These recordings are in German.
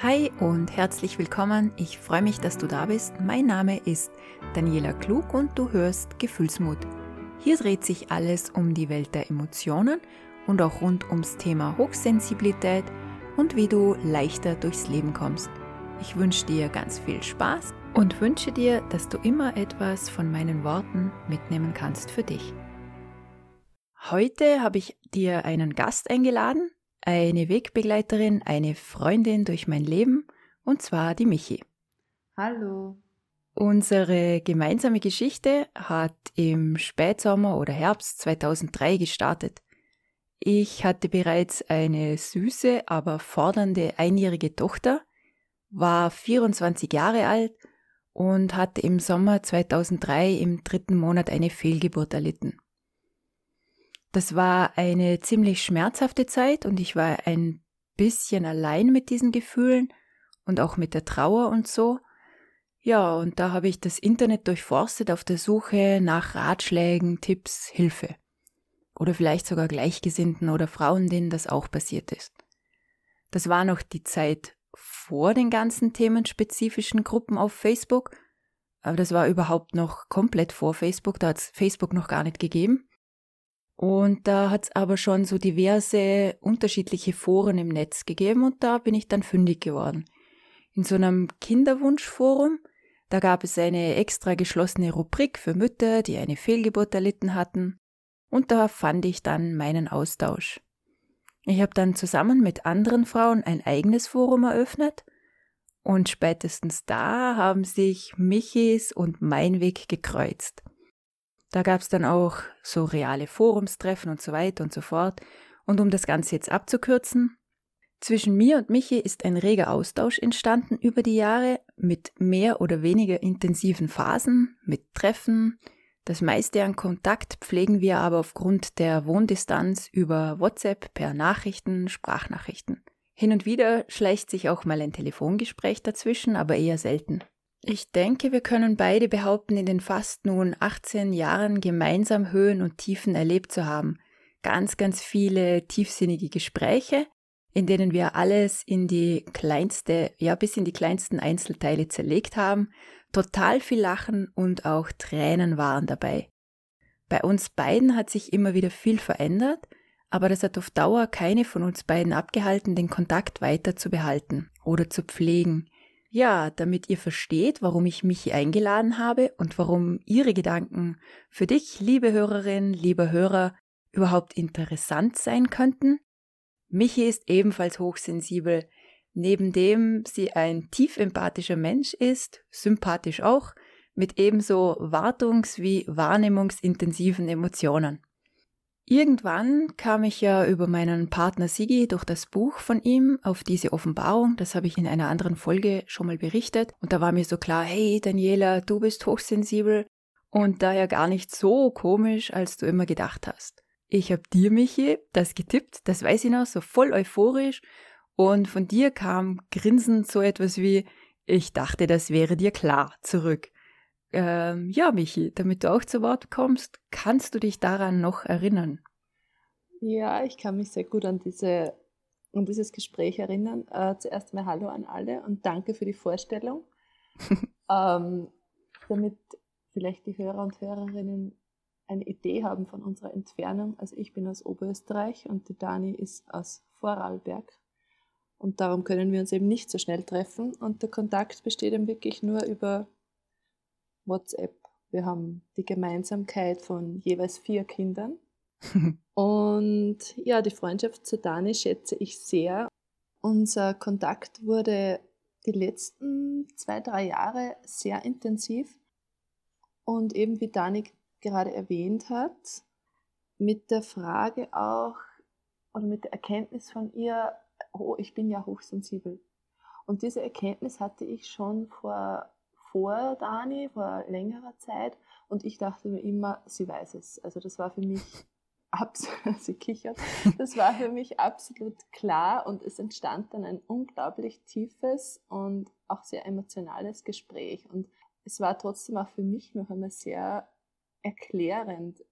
Hi und herzlich willkommen. Ich freue mich, dass du da bist. Mein Name ist Daniela Klug und du hörst Gefühlsmut. Hier dreht sich alles um die Welt der Emotionen und auch rund ums Thema Hochsensibilität und wie du leichter durchs Leben kommst. Ich wünsche dir ganz viel Spaß und wünsche dir, dass du immer etwas von meinen Worten mitnehmen kannst für dich. Heute habe ich dir einen Gast eingeladen, eine Wegbegleiterin, eine Freundin durch mein Leben, und zwar die Michi. Hallo. Unsere gemeinsame Geschichte hat im Spätsommer oder Herbst 2003 gestartet. Ich hatte bereits eine süße, aber fordernde einjährige Tochter, war 24 Jahre alt und hatte im Sommer 2003 im dritten Monat eine Fehlgeburt erlitten. Das war eine ziemlich schmerzhafte Zeit und ich war ein bisschen allein mit diesen Gefühlen und auch mit der Trauer und so. Ja, und da habe ich das Internet durchforstet auf der Suche nach Ratschlägen, Tipps, Hilfe. Oder vielleicht sogar Gleichgesinnten oder Frauen, denen das auch passiert ist. Das war noch die Zeit vor den ganzen themenspezifischen Gruppen auf Facebook, aber das war überhaupt noch komplett vor Facebook, da hat es Facebook noch gar nicht gegeben. Und da hat es aber schon so diverse unterschiedliche Foren im Netz gegeben und da bin ich dann fündig geworden. In so einem Kinderwunschforum, da gab es eine extra geschlossene Rubrik für Mütter, die eine Fehlgeburt erlitten hatten. Und da fand ich dann meinen Austausch. Ich habe dann zusammen mit anderen Frauen ein eigenes Forum eröffnet und spätestens da haben sich Michis und mein Weg gekreuzt. Da gab es dann auch so reale Forumstreffen und so weiter und so fort. Und um das Ganze jetzt abzukürzen, zwischen mir und Michi ist ein reger Austausch entstanden über die Jahre mit mehr oder weniger intensiven Phasen, mit Treffen. Das meiste an Kontakt pflegen wir aber aufgrund der Wohndistanz über WhatsApp per Nachrichten, Sprachnachrichten. Hin und wieder schleicht sich auch mal ein Telefongespräch dazwischen, aber eher selten. Ich denke, wir können beide behaupten, in den fast nun 18 Jahren gemeinsam Höhen und Tiefen erlebt zu haben. Ganz, ganz viele tiefsinnige Gespräche, in denen wir alles in die kleinste, ja, bis in die kleinsten Einzelteile zerlegt haben. Total viel Lachen und auch Tränen waren dabei. Bei uns beiden hat sich immer wieder viel verändert, aber das hat auf Dauer keine von uns beiden abgehalten, den Kontakt weiter zu behalten oder zu pflegen. Ja, damit ihr versteht, warum ich mich eingeladen habe und warum Ihre Gedanken für dich, liebe Hörerin, lieber Hörer, überhaupt interessant sein könnten. Michi ist ebenfalls hochsensibel. Neben dem sie ein tief empathischer Mensch ist, sympathisch auch, mit ebenso wartungs- wie wahrnehmungsintensiven Emotionen. Irgendwann kam ich ja über meinen Partner Sigi durch das Buch von ihm auf diese Offenbarung. Das habe ich in einer anderen Folge schon mal berichtet. Und da war mir so klar, hey Daniela, du bist hochsensibel und daher gar nicht so komisch, als du immer gedacht hast. Ich habe dir, Michi, das getippt, das weiß ich noch, so voll euphorisch. Und von dir kam grinsend so etwas wie, ich dachte, das wäre dir klar, zurück. Ähm, ja, Michi, damit du auch zu Wort kommst, kannst du dich daran noch erinnern? Ja, ich kann mich sehr gut an, diese, an dieses Gespräch erinnern. Äh, zuerst mal Hallo an alle und danke für die Vorstellung. ähm, damit vielleicht die Hörer und Hörerinnen eine Idee haben von unserer Entfernung. Also ich bin aus Oberösterreich und die Dani ist aus Vorarlberg. Und darum können wir uns eben nicht so schnell treffen. Und der Kontakt besteht eben wirklich nur über WhatsApp. Wir haben die Gemeinsamkeit von jeweils vier Kindern. und ja, die Freundschaft zu Dani schätze ich sehr. Unser Kontakt wurde die letzten zwei, drei Jahre sehr intensiv. Und eben wie Dani gerade erwähnt hat, mit der Frage auch oder mit der Erkenntnis von ihr, oh, ich bin ja hochsensibel. Und diese Erkenntnis hatte ich schon vor vor Dani, vor längerer Zeit. Und ich dachte mir immer, sie weiß es. Also das war für mich absolut, sie kichert, das war für mich absolut klar und es entstand dann ein unglaublich tiefes und auch sehr emotionales Gespräch. Und es war trotzdem auch für mich noch einmal sehr erklärend,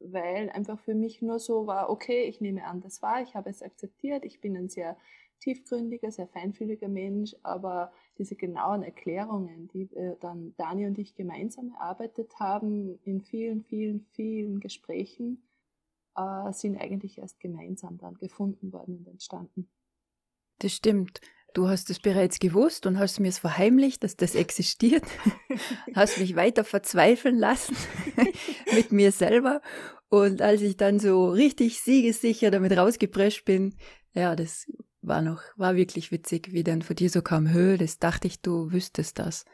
weil einfach für mich nur so war, okay, ich nehme an, das war, ich habe es akzeptiert, ich bin ein sehr tiefgründiger, sehr feinfühliger Mensch, aber diese genauen Erklärungen, die wir dann Dani und ich gemeinsam erarbeitet haben, in vielen, vielen, vielen Gesprächen, äh, sind eigentlich erst gemeinsam dann gefunden worden und entstanden. Das stimmt. Du hast es bereits gewusst und hast mir es verheimlicht, dass das existiert. hast mich weiter verzweifeln lassen mit mir selber. Und als ich dann so richtig siegessicher damit rausgeprescht bin, ja, das war noch, war wirklich witzig, wie dann von dir so kam, Höhe, das dachte ich, du wüsstest das.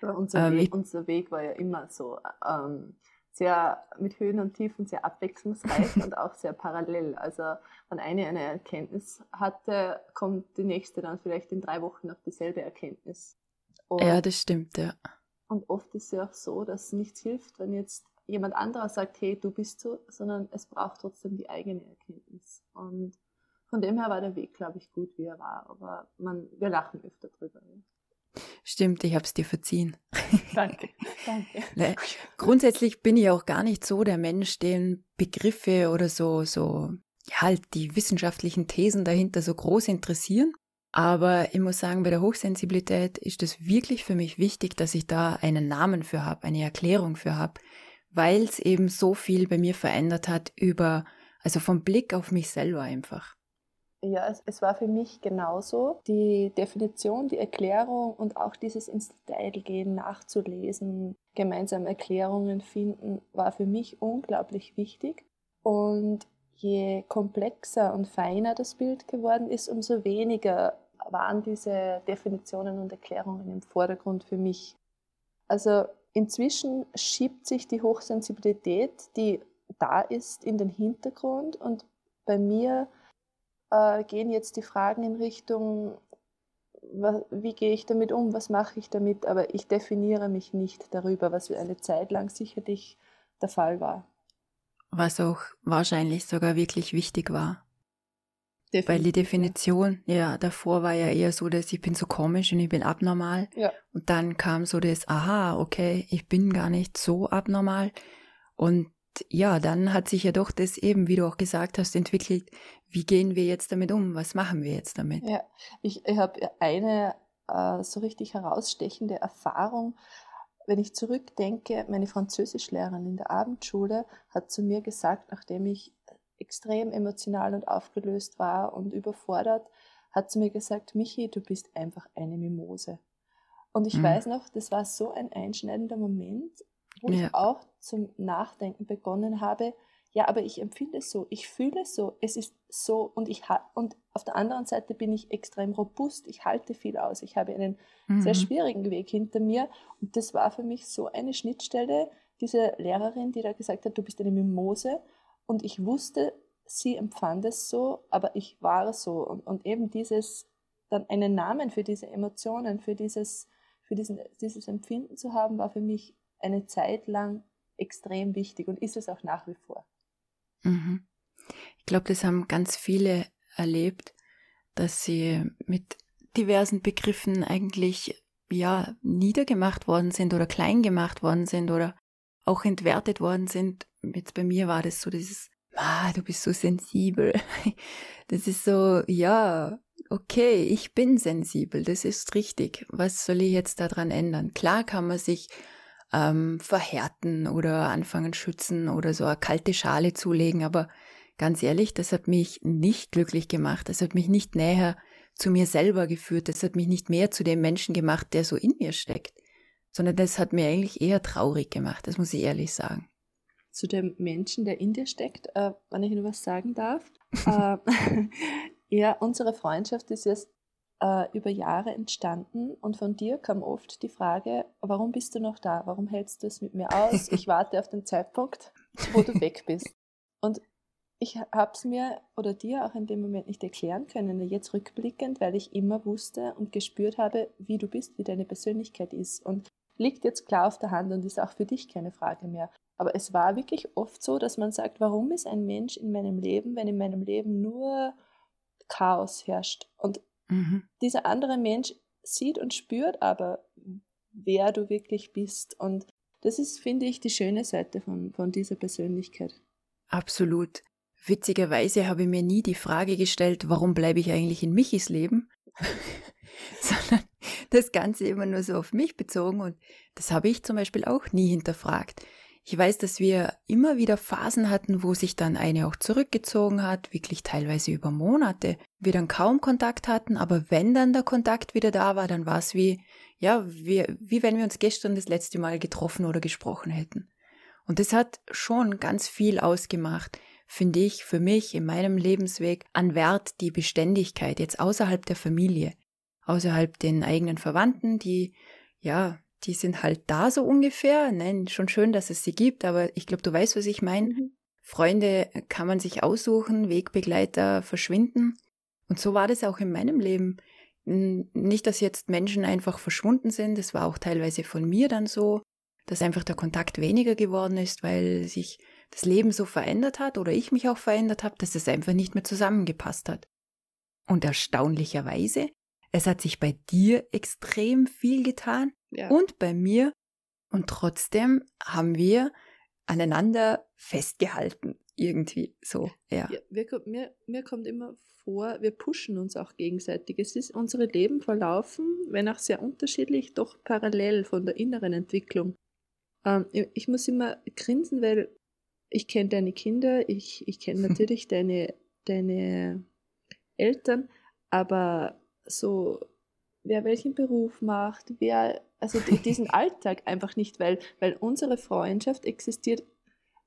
Ja, unser, ähm, Weg, unser Weg war ja immer so, ähm, sehr mit Höhen und Tiefen, sehr abwechslungsreich und auch sehr parallel. Also wenn eine eine Erkenntnis hatte, kommt die nächste dann vielleicht in drei Wochen auf dieselbe Erkenntnis. Und, ja, das stimmt, ja. Und oft ist es ja auch so, dass nichts hilft, wenn jetzt jemand anderer sagt, hey, du bist so, sondern es braucht trotzdem die eigene Erkenntnis. Und von dem her war der Weg, glaube ich, gut, wie er war. Aber man, wir lachen öfter drüber. Stimmt, ich habe es dir verziehen. Danke, danke. Ne, grundsätzlich bin ich auch gar nicht so der Mensch, den Begriffe oder so, so, ja, halt die wissenschaftlichen Thesen dahinter so groß interessieren. Aber ich muss sagen, bei der Hochsensibilität ist es wirklich für mich wichtig, dass ich da einen Namen für habe, eine Erklärung für habe, weil es eben so viel bei mir verändert hat über, also vom Blick auf mich selber einfach. Ja, es, es, war für mich genauso. Die Definition, die Erklärung und auch dieses ins Detail gehen, nachzulesen, gemeinsam Erklärungen finden, war für mich unglaublich wichtig. Und je komplexer und feiner das Bild geworden ist, umso weniger waren diese Definitionen und Erklärungen im Vordergrund für mich. Also inzwischen schiebt sich die Hochsensibilität, die da ist, in den Hintergrund und bei mir äh, gehen jetzt die Fragen in Richtung, wie gehe ich damit um, was mache ich damit, aber ich definiere mich nicht darüber, was eine Zeit lang sicherlich der Fall war. Was auch wahrscheinlich sogar wirklich wichtig war. Definitiv, Weil die Definition, ja. davor war ja eher so, dass ich bin so komisch und ich bin abnormal. Ja. Und dann kam so das, aha, okay, ich bin gar nicht so abnormal. Und ja, dann hat sich ja doch das eben, wie du auch gesagt hast, entwickelt. Wie gehen wir jetzt damit um? Was machen wir jetzt damit? Ja, ich, ich habe eine äh, so richtig herausstechende Erfahrung. Wenn ich zurückdenke, meine Französischlehrerin in der Abendschule hat zu mir gesagt, nachdem ich extrem emotional und aufgelöst war und überfordert, hat sie mir gesagt, Michi, du bist einfach eine Mimose. Und ich mhm. weiß noch, das war so ein einschneidender Moment, wo ja. ich auch zum Nachdenken begonnen habe, ja, aber ich empfinde es so, ich fühle es so, es ist so und ich und auf der anderen Seite bin ich extrem robust, ich halte viel aus, ich habe einen mhm. sehr schwierigen Weg hinter mir und das war für mich so eine Schnittstelle, diese Lehrerin, die da gesagt hat, du bist eine Mimose und ich wusste, sie empfand es so, aber ich war so und, und eben dieses dann einen Namen für diese Emotionen, für dieses für diesen, dieses Empfinden zu haben, war für mich eine Zeit lang extrem wichtig und ist es auch nach wie vor. Mhm. Ich glaube, das haben ganz viele erlebt, dass sie mit diversen Begriffen eigentlich ja niedergemacht worden sind oder klein gemacht worden sind oder auch entwertet worden sind. Jetzt bei mir war das so dieses, ah, du bist so sensibel. Das ist so, ja, okay, ich bin sensibel, das ist richtig. Was soll ich jetzt daran ändern? Klar kann man sich ähm, verhärten oder anfangen schützen oder so eine kalte Schale zulegen. Aber ganz ehrlich, das hat mich nicht glücklich gemacht. Das hat mich nicht näher zu mir selber geführt. Das hat mich nicht mehr zu dem Menschen gemacht, der so in mir steckt. Sondern das hat mir eigentlich eher traurig gemacht. Das muss ich ehrlich sagen. Zu dem Menschen, der in dir steckt, äh, wenn ich nur was sagen darf. äh, ja, unsere Freundschaft ist jetzt äh, über Jahre entstanden und von dir kam oft die Frage, warum bist du noch da? Warum hältst du es mit mir aus? Ich warte auf den Zeitpunkt, wo du weg bist. Und ich habe es mir oder dir auch in dem Moment nicht erklären können, jetzt rückblickend, weil ich immer wusste und gespürt habe, wie du bist, wie deine Persönlichkeit ist. Und liegt jetzt klar auf der Hand und ist auch für dich keine Frage mehr. Aber es war wirklich oft so, dass man sagt, warum ist ein Mensch in meinem Leben, wenn in meinem Leben nur Chaos herrscht? Und Mhm. Dieser andere Mensch sieht und spürt aber, wer du wirklich bist. Und das ist, finde ich, die schöne Seite von, von dieser Persönlichkeit. Absolut. witzigerweise habe ich mir nie die Frage gestellt, warum bleibe ich eigentlich in Michis Leben, sondern das Ganze immer nur so auf mich bezogen und das habe ich zum Beispiel auch nie hinterfragt. Ich weiß, dass wir immer wieder Phasen hatten, wo sich dann eine auch zurückgezogen hat, wirklich teilweise über Monate. Wir dann kaum Kontakt hatten, aber wenn dann der Kontakt wieder da war, dann war es wie, ja, wie, wie wenn wir uns gestern das letzte Mal getroffen oder gesprochen hätten. Und das hat schon ganz viel ausgemacht, finde ich, für mich in meinem Lebensweg an Wert die Beständigkeit, jetzt außerhalb der Familie, außerhalb den eigenen Verwandten, die, ja, die sind halt da so ungefähr. Nein, schon schön, dass es sie gibt, aber ich glaube, du weißt, was ich meine. Mhm. Freunde kann man sich aussuchen, Wegbegleiter verschwinden. Und so war das auch in meinem Leben. Nicht, dass jetzt Menschen einfach verschwunden sind, es war auch teilweise von mir dann so, dass einfach der Kontakt weniger geworden ist, weil sich das Leben so verändert hat oder ich mich auch verändert habe, dass es einfach nicht mehr zusammengepasst hat. Und erstaunlicherweise, es hat sich bei dir extrem viel getan ja. und bei mir. Und trotzdem haben wir aneinander festgehalten. Irgendwie so, ja. ja wir, mir, mir kommt immer vor, wir pushen uns auch gegenseitig. Es ist unsere Leben verlaufen, wenn auch sehr unterschiedlich, doch parallel von der inneren Entwicklung. Ähm, ich muss immer grinsen, weil ich kenne deine Kinder, ich, ich kenne natürlich deine, deine Eltern, aber so wer welchen Beruf macht, wer, also diesen Alltag einfach nicht, weil, weil unsere Freundschaft existiert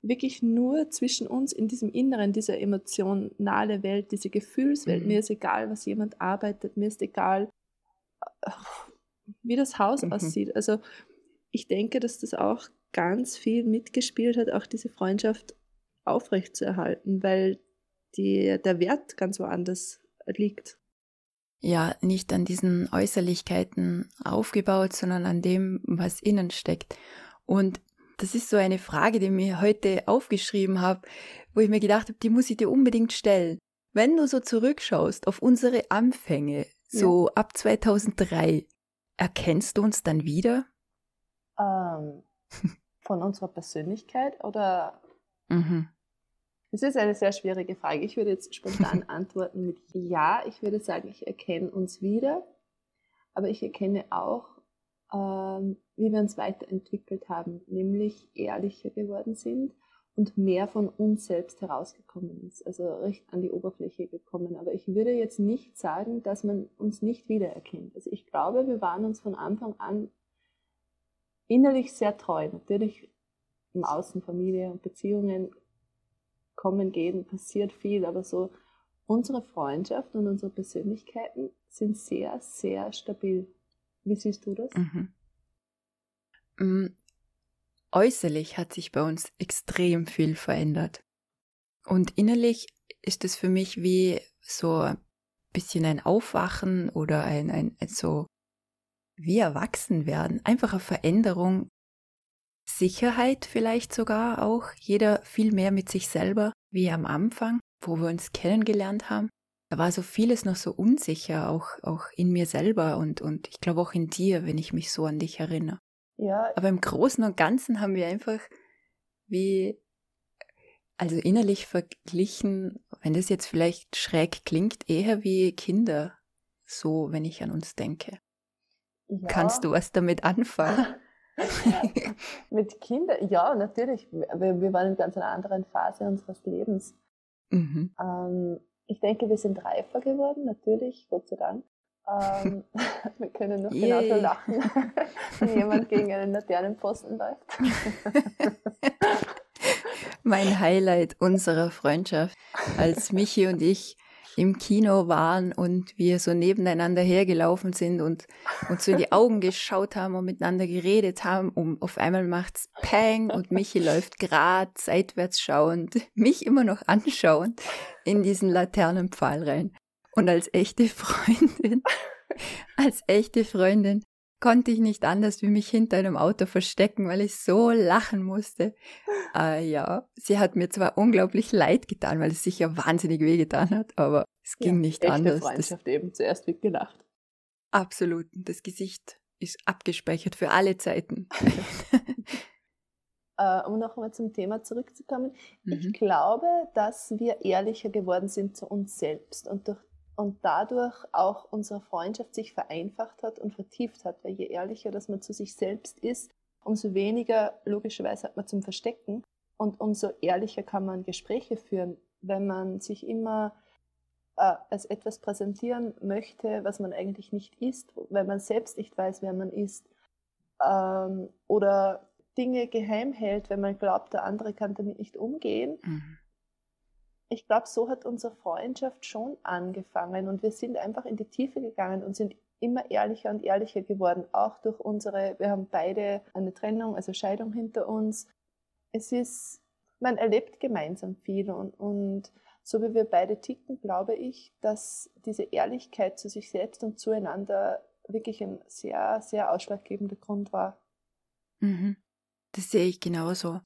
wirklich nur zwischen uns in diesem Inneren, dieser emotionale Welt, diese Gefühlswelt. Mhm. Mir ist egal, was jemand arbeitet, mir ist egal, wie das Haus mhm. aussieht. Also ich denke, dass das auch ganz viel mitgespielt hat, auch diese Freundschaft aufrechtzuerhalten, weil die, der Wert ganz woanders liegt ja nicht an diesen Äußerlichkeiten aufgebaut, sondern an dem, was innen steckt. Und das ist so eine Frage, die ich mir heute aufgeschrieben habe, wo ich mir gedacht habe, die muss ich dir unbedingt stellen. Wenn du so zurückschaust auf unsere Anfänge, so ja. ab 2003, erkennst du uns dann wieder? Ähm, von unserer Persönlichkeit oder? Mhm. Das ist eine sehr schwierige Frage. Ich würde jetzt spontan antworten mit Ja. Ich würde sagen, ich erkenne uns wieder, aber ich erkenne auch, ähm, wie wir uns weiterentwickelt haben, nämlich ehrlicher geworden sind und mehr von uns selbst herausgekommen ist, also recht an die Oberfläche gekommen. Aber ich würde jetzt nicht sagen, dass man uns nicht wiedererkennt. Also ich glaube, wir waren uns von Anfang an innerlich sehr treu. Natürlich im Außen, Familie und Beziehungen kommen, gehen, passiert viel, aber so unsere Freundschaft und unsere Persönlichkeiten sind sehr, sehr stabil. Wie siehst du das? Mhm. Mm, äußerlich hat sich bei uns extrem viel verändert. Und innerlich ist es für mich wie so ein bisschen ein Aufwachen oder ein, ein, ein so wie erwachsen werden. Einfach eine Veränderung Sicherheit vielleicht sogar auch, jeder viel mehr mit sich selber wie am Anfang, wo wir uns kennengelernt haben. Da war so vieles noch so unsicher, auch, auch in mir selber und, und ich glaube auch in dir, wenn ich mich so an dich erinnere. Ja. Aber im Großen und Ganzen haben wir einfach wie, also innerlich verglichen, wenn das jetzt vielleicht schräg klingt, eher wie Kinder, so wenn ich an uns denke. Ja. Kannst du was damit anfangen? Mit Kindern, ja, natürlich. Wir, wir waren in ganz einer anderen Phase unseres Lebens. Mhm. Ähm, ich denke, wir sind reifer geworden, natürlich, Gott sei Dank. Ähm, wir können noch Yay. genauso lachen, wenn jemand gegen einen Laternenposten läuft. mein Highlight unserer Freundschaft, als Michi und ich im Kino waren und wir so nebeneinander hergelaufen sind und uns so in die Augen geschaut haben und miteinander geredet haben, um auf einmal macht's Pang und Michi läuft grad seitwärts schauend, mich immer noch anschauend in diesen Laternenpfahl rein. Und als echte Freundin, als echte Freundin konnte ich nicht anders wie mich hinter einem Auto verstecken, weil ich so lachen musste. Äh, ja, sie hat mir zwar unglaublich leid getan, weil es sich ja wahnsinnig wehgetan hat, aber es ging ja, nicht echte anders. Freundschaft das, eben, zuerst wird gelacht. Absolut, das Gesicht ist abgespeichert für alle Zeiten. äh, um noch einmal zum Thema zurückzukommen, mhm. ich glaube, dass wir ehrlicher geworden sind zu uns selbst und, durch, und dadurch auch unsere Freundschaft sich vereinfacht hat und vertieft hat, weil je ehrlicher, dass man zu sich selbst ist, umso weniger logischerweise hat man zum Verstecken und umso ehrlicher kann man Gespräche führen, wenn man sich immer äh, als etwas präsentieren möchte, was man eigentlich nicht ist, weil man selbst nicht weiß, wer man ist. Ähm, oder Dinge geheim hält, wenn man glaubt, der andere kann damit nicht umgehen. Mhm. Ich glaube, so hat unsere Freundschaft schon angefangen und wir sind einfach in die Tiefe gegangen und sind immer ehrlicher und ehrlicher geworden, auch durch unsere, wir haben beide eine Trennung, also Scheidung hinter uns. Es ist, man erlebt gemeinsam viel und, und so wie wir beide ticken, glaube ich, dass diese Ehrlichkeit zu sich selbst und zueinander wirklich ein sehr, sehr ausschlaggebender Grund war. Mhm. Das sehe ich genauso.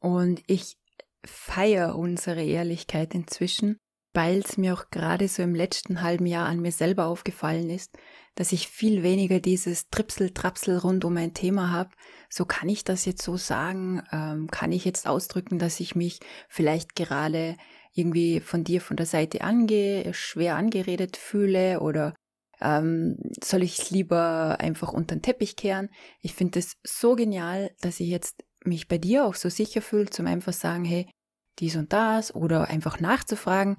Und ich feiere unsere Ehrlichkeit inzwischen, weil es mir auch gerade so im letzten halben Jahr an mir selber aufgefallen ist, dass ich viel weniger dieses Tripsel-Trapsel rund um ein Thema habe. So kann ich das jetzt so sagen? Ähm, kann ich jetzt ausdrücken, dass ich mich vielleicht gerade irgendwie von dir von der Seite angehe, schwer angeredet fühle oder ähm, soll ich lieber einfach unter den Teppich kehren? Ich finde es so genial, dass ich jetzt mich bei dir auch so sicher fühle, zum einfach sagen, hey, dies und das oder einfach nachzufragen,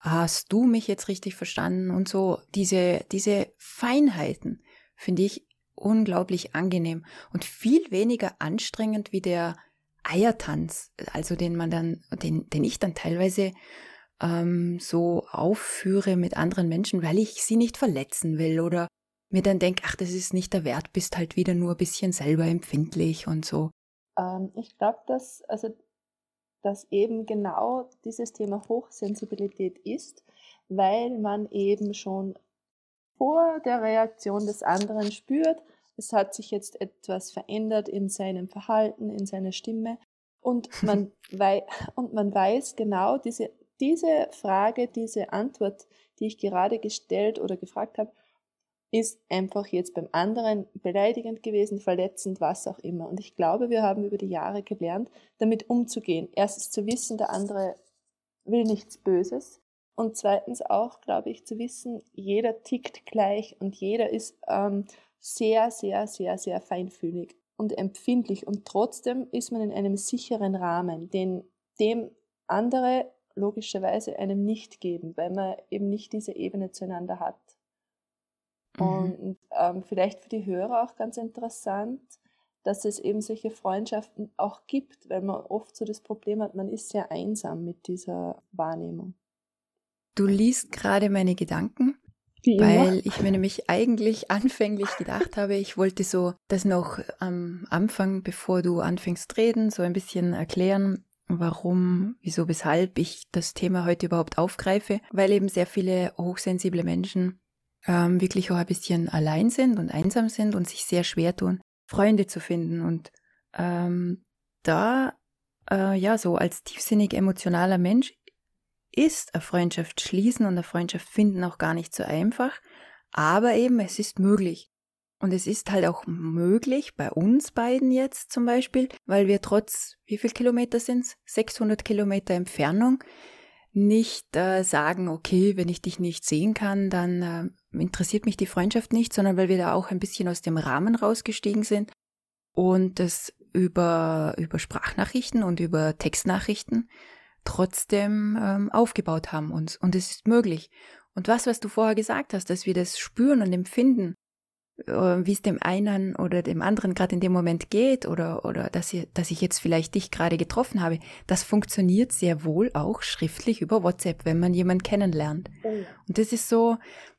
hast du mich jetzt richtig verstanden und so. Diese, diese Feinheiten finde ich unglaublich angenehm und viel weniger anstrengend wie der Eiertanz, also den man dann, den, den ich dann teilweise ähm, so aufführe mit anderen Menschen, weil ich sie nicht verletzen will oder mir dann denke, ach, das ist nicht der Wert, bist halt wieder nur ein bisschen selber empfindlich und so. Ähm, ich glaube, dass, also, dass eben genau dieses Thema Hochsensibilität ist, weil man eben schon vor der Reaktion des anderen spürt, es hat sich jetzt etwas verändert in seinem Verhalten, in seiner Stimme. Und man, wei und man weiß genau, diese diese Frage, diese Antwort, die ich gerade gestellt oder gefragt habe, ist einfach jetzt beim anderen beleidigend gewesen, verletzend, was auch immer. Und ich glaube, wir haben über die Jahre gelernt, damit umzugehen. Erstens zu wissen, der andere will nichts Böses. Und zweitens auch, glaube ich, zu wissen, jeder tickt gleich und jeder ist ähm, sehr, sehr, sehr, sehr feinfühlig und empfindlich. Und trotzdem ist man in einem sicheren Rahmen, den dem andere logischerweise einem nicht geben, weil man eben nicht diese Ebene zueinander hat. Mhm. Und ähm, vielleicht für die Hörer auch ganz interessant, dass es eben solche Freundschaften auch gibt, weil man oft so das Problem hat, man ist sehr einsam mit dieser Wahrnehmung. Du liest gerade meine Gedanken, weil ich mir nämlich eigentlich anfänglich gedacht habe, ich wollte so das noch am Anfang, bevor du anfängst reden, so ein bisschen erklären, warum, wieso, weshalb ich das Thema heute überhaupt aufgreife, weil eben sehr viele hochsensible Menschen ähm, wirklich auch ein bisschen allein sind und einsam sind und sich sehr schwer tun, Freunde zu finden. Und ähm, da, äh, ja, so als tiefsinnig emotionaler Mensch ist eine Freundschaft schließen und eine Freundschaft finden auch gar nicht so einfach. Aber eben, es ist möglich. Und es ist halt auch möglich, bei uns beiden jetzt zum Beispiel, weil wir trotz, wie viel Kilometer sind es? 600 Kilometer Entfernung, nicht äh, sagen, okay, wenn ich dich nicht sehen kann, dann äh, interessiert mich die Freundschaft nicht, sondern weil wir da auch ein bisschen aus dem Rahmen rausgestiegen sind und das über, über Sprachnachrichten und über Textnachrichten trotzdem ähm, aufgebaut haben uns. Und es ist möglich. Und was, was du vorher gesagt hast, dass wir das spüren und empfinden, wie es dem einen oder dem anderen gerade in dem Moment geht oder, oder dass, ich, dass ich jetzt vielleicht dich gerade getroffen habe, das funktioniert sehr wohl auch schriftlich über WhatsApp, wenn man jemanden kennenlernt. Oh Und das ist so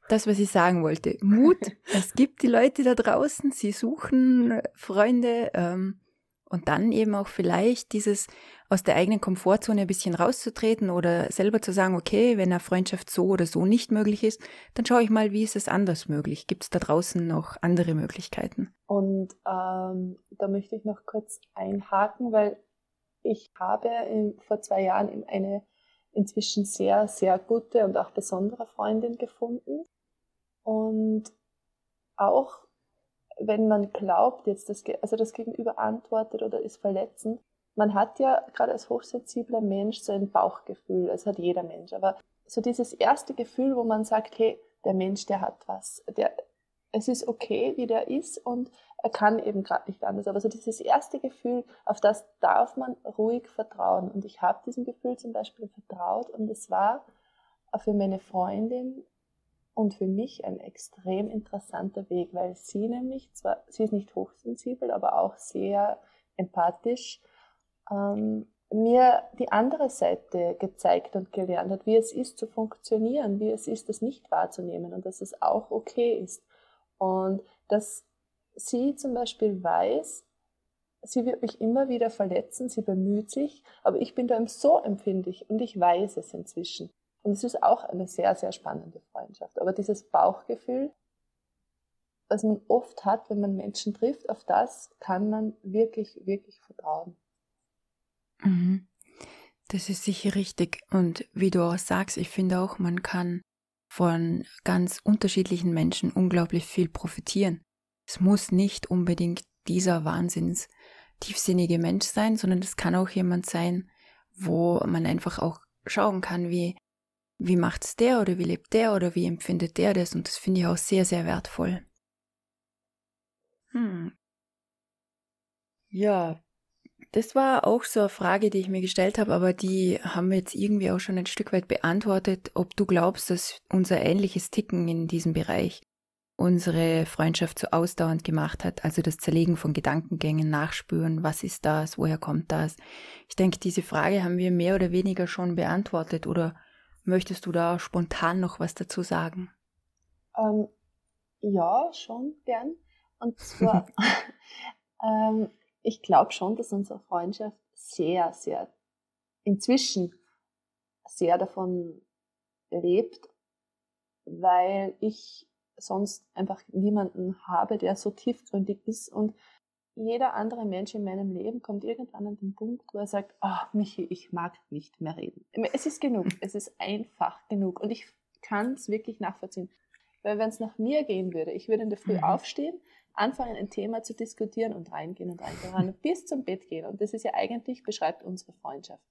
das, was ich sagen wollte. Mut, es gibt die Leute da draußen, sie suchen Freunde, ähm, und dann eben auch vielleicht dieses aus der eigenen Komfortzone ein bisschen rauszutreten oder selber zu sagen, okay, wenn eine Freundschaft so oder so nicht möglich ist, dann schaue ich mal, wie ist es anders möglich? Gibt es da draußen noch andere Möglichkeiten? Und ähm, da möchte ich noch kurz einhaken, weil ich habe in, vor zwei Jahren eine inzwischen sehr, sehr gute und auch besondere Freundin gefunden. Und auch wenn man glaubt, jetzt das, also das Gegenüber antwortet oder ist verletzend, man hat ja gerade als hochsensibler Mensch so ein Bauchgefühl, das hat jeder Mensch, aber so dieses erste Gefühl, wo man sagt, hey, der Mensch, der hat was, der, es ist okay, wie der ist und er kann eben gerade nicht anders. Aber so dieses erste Gefühl, auf das darf man ruhig vertrauen. Und ich habe diesem Gefühl zum Beispiel vertraut und es war für meine Freundin und für mich ein extrem interessanter Weg, weil sie nämlich zwar, sie ist nicht hochsensibel, aber auch sehr empathisch, ähm, mir die andere Seite gezeigt und gelernt hat, wie es ist zu funktionieren, wie es ist, das nicht wahrzunehmen und dass es auch okay ist. Und dass sie zum Beispiel weiß, sie wird mich immer wieder verletzen, sie bemüht sich, aber ich bin da so empfindlich und ich weiß es inzwischen. Und es ist auch eine sehr, sehr spannende Freundschaft. Aber dieses Bauchgefühl, was man oft hat, wenn man Menschen trifft, auf das kann man wirklich, wirklich vertrauen. Mhm. Das ist sicher richtig. Und wie du auch sagst, ich finde auch, man kann von ganz unterschiedlichen Menschen unglaublich viel profitieren. Es muss nicht unbedingt dieser wahnsinns tiefsinnige Mensch sein, sondern es kann auch jemand sein, wo man einfach auch schauen kann, wie, wie macht's der oder wie lebt der oder wie empfindet der das und das finde ich auch sehr, sehr wertvoll. Hm. Ja, das war auch so eine Frage, die ich mir gestellt habe, aber die haben wir jetzt irgendwie auch schon ein Stück weit beantwortet, ob du glaubst, dass unser ähnliches Ticken in diesem Bereich unsere Freundschaft so ausdauernd gemacht hat, also das Zerlegen von Gedankengängen, Nachspüren, was ist das, woher kommt das. Ich denke, diese Frage haben wir mehr oder weniger schon beantwortet oder möchtest du da spontan noch was dazu sagen? Ähm, ja, schon gern. Und zwar, ähm, ich glaube schon, dass unsere Freundschaft sehr, sehr inzwischen sehr davon lebt, weil ich sonst einfach niemanden habe, der so tiefgründig ist und jeder andere Mensch in meinem Leben kommt irgendwann an den Punkt, wo er sagt, oh, Michi, ich mag nicht mehr reden. Es ist genug, es ist einfach genug und ich kann es wirklich nachvollziehen. Weil wenn es nach mir gehen würde, ich würde in der Früh mhm. aufstehen, anfangen, ein Thema zu diskutieren und reingehen und reingehen bis zum Bett gehen. Und das ist ja eigentlich, beschreibt unsere Freundschaft.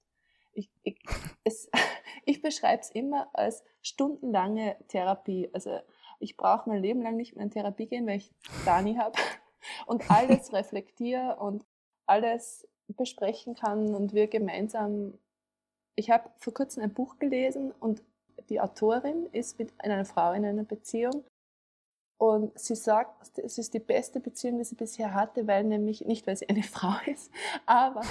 Ich, ich, ich beschreibe es immer als stundenlange Therapie. Also ich brauche mein Leben lang nicht mehr in Therapie gehen, weil ich Dani habe und alles reflektiere und alles besprechen kann und wir gemeinsam. Ich habe vor kurzem ein Buch gelesen und die Autorin ist mit einer Frau in einer Beziehung und sie sagt, es ist die beste Beziehung, die sie bisher hatte, weil nämlich, nicht weil sie eine Frau ist, aber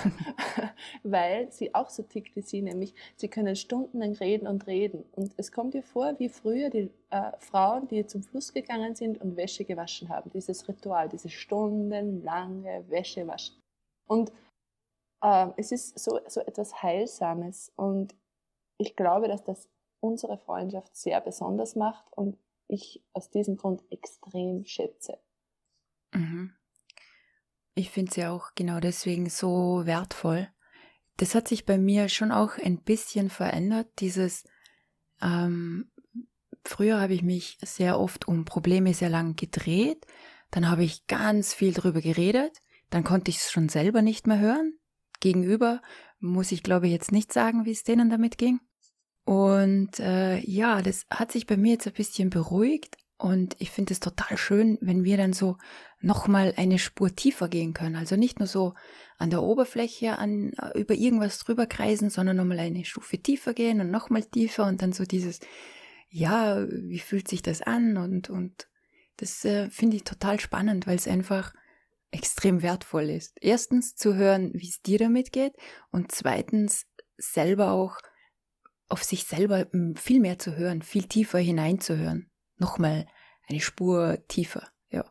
weil sie auch so tickt wie sie, nämlich sie können stundenlang reden und reden. Und es kommt ihr vor, wie früher die äh, Frauen, die zum Fluss gegangen sind und Wäsche gewaschen haben. Dieses Ritual, dieses stundenlange Wäsche waschen. Und äh, es ist so, so etwas Heilsames. Und ich glaube, dass das unsere Freundschaft sehr besonders macht und ich aus diesem Grund extrem schätze. Mhm. Ich finde sie auch genau deswegen so wertvoll. Das hat sich bei mir schon auch ein bisschen verändert. Dieses, ähm, früher habe ich mich sehr oft um Probleme sehr lang gedreht. Dann habe ich ganz viel drüber geredet. Dann konnte ich es schon selber nicht mehr hören. Gegenüber muss ich, glaube ich, jetzt nicht sagen, wie es denen damit ging. Und äh, ja, das hat sich bei mir jetzt ein bisschen beruhigt und ich finde es total schön, wenn wir dann so nochmal eine Spur tiefer gehen können. Also nicht nur so an der Oberfläche an, äh, über irgendwas drüber kreisen, sondern nochmal eine Stufe tiefer gehen und nochmal tiefer und dann so dieses, ja, wie fühlt sich das an? Und, und das äh, finde ich total spannend, weil es einfach extrem wertvoll ist. Erstens zu hören, wie es dir damit geht und zweitens selber auch auf sich selber hm, viel mehr zu hören, viel tiefer hineinzuhören. Nochmal eine Spur tiefer, ja.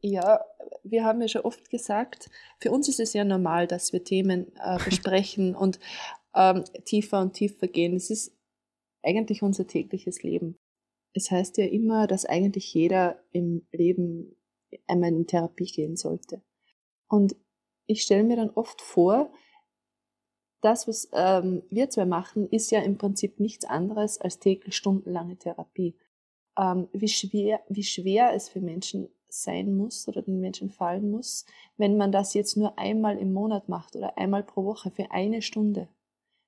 Ja, wir haben ja schon oft gesagt, für uns ist es ja normal, dass wir Themen äh, besprechen und ähm, tiefer und tiefer gehen. Es ist eigentlich unser tägliches Leben. Es heißt ja immer, dass eigentlich jeder im Leben einmal in Therapie gehen sollte. Und ich stelle mir dann oft vor, das, was ähm, wir zwei machen, ist ja im Prinzip nichts anderes als täglich stundenlange Therapie. Ähm, wie, schwer, wie schwer es für Menschen sein muss oder den Menschen fallen muss, wenn man das jetzt nur einmal im Monat macht oder einmal pro Woche für eine Stunde.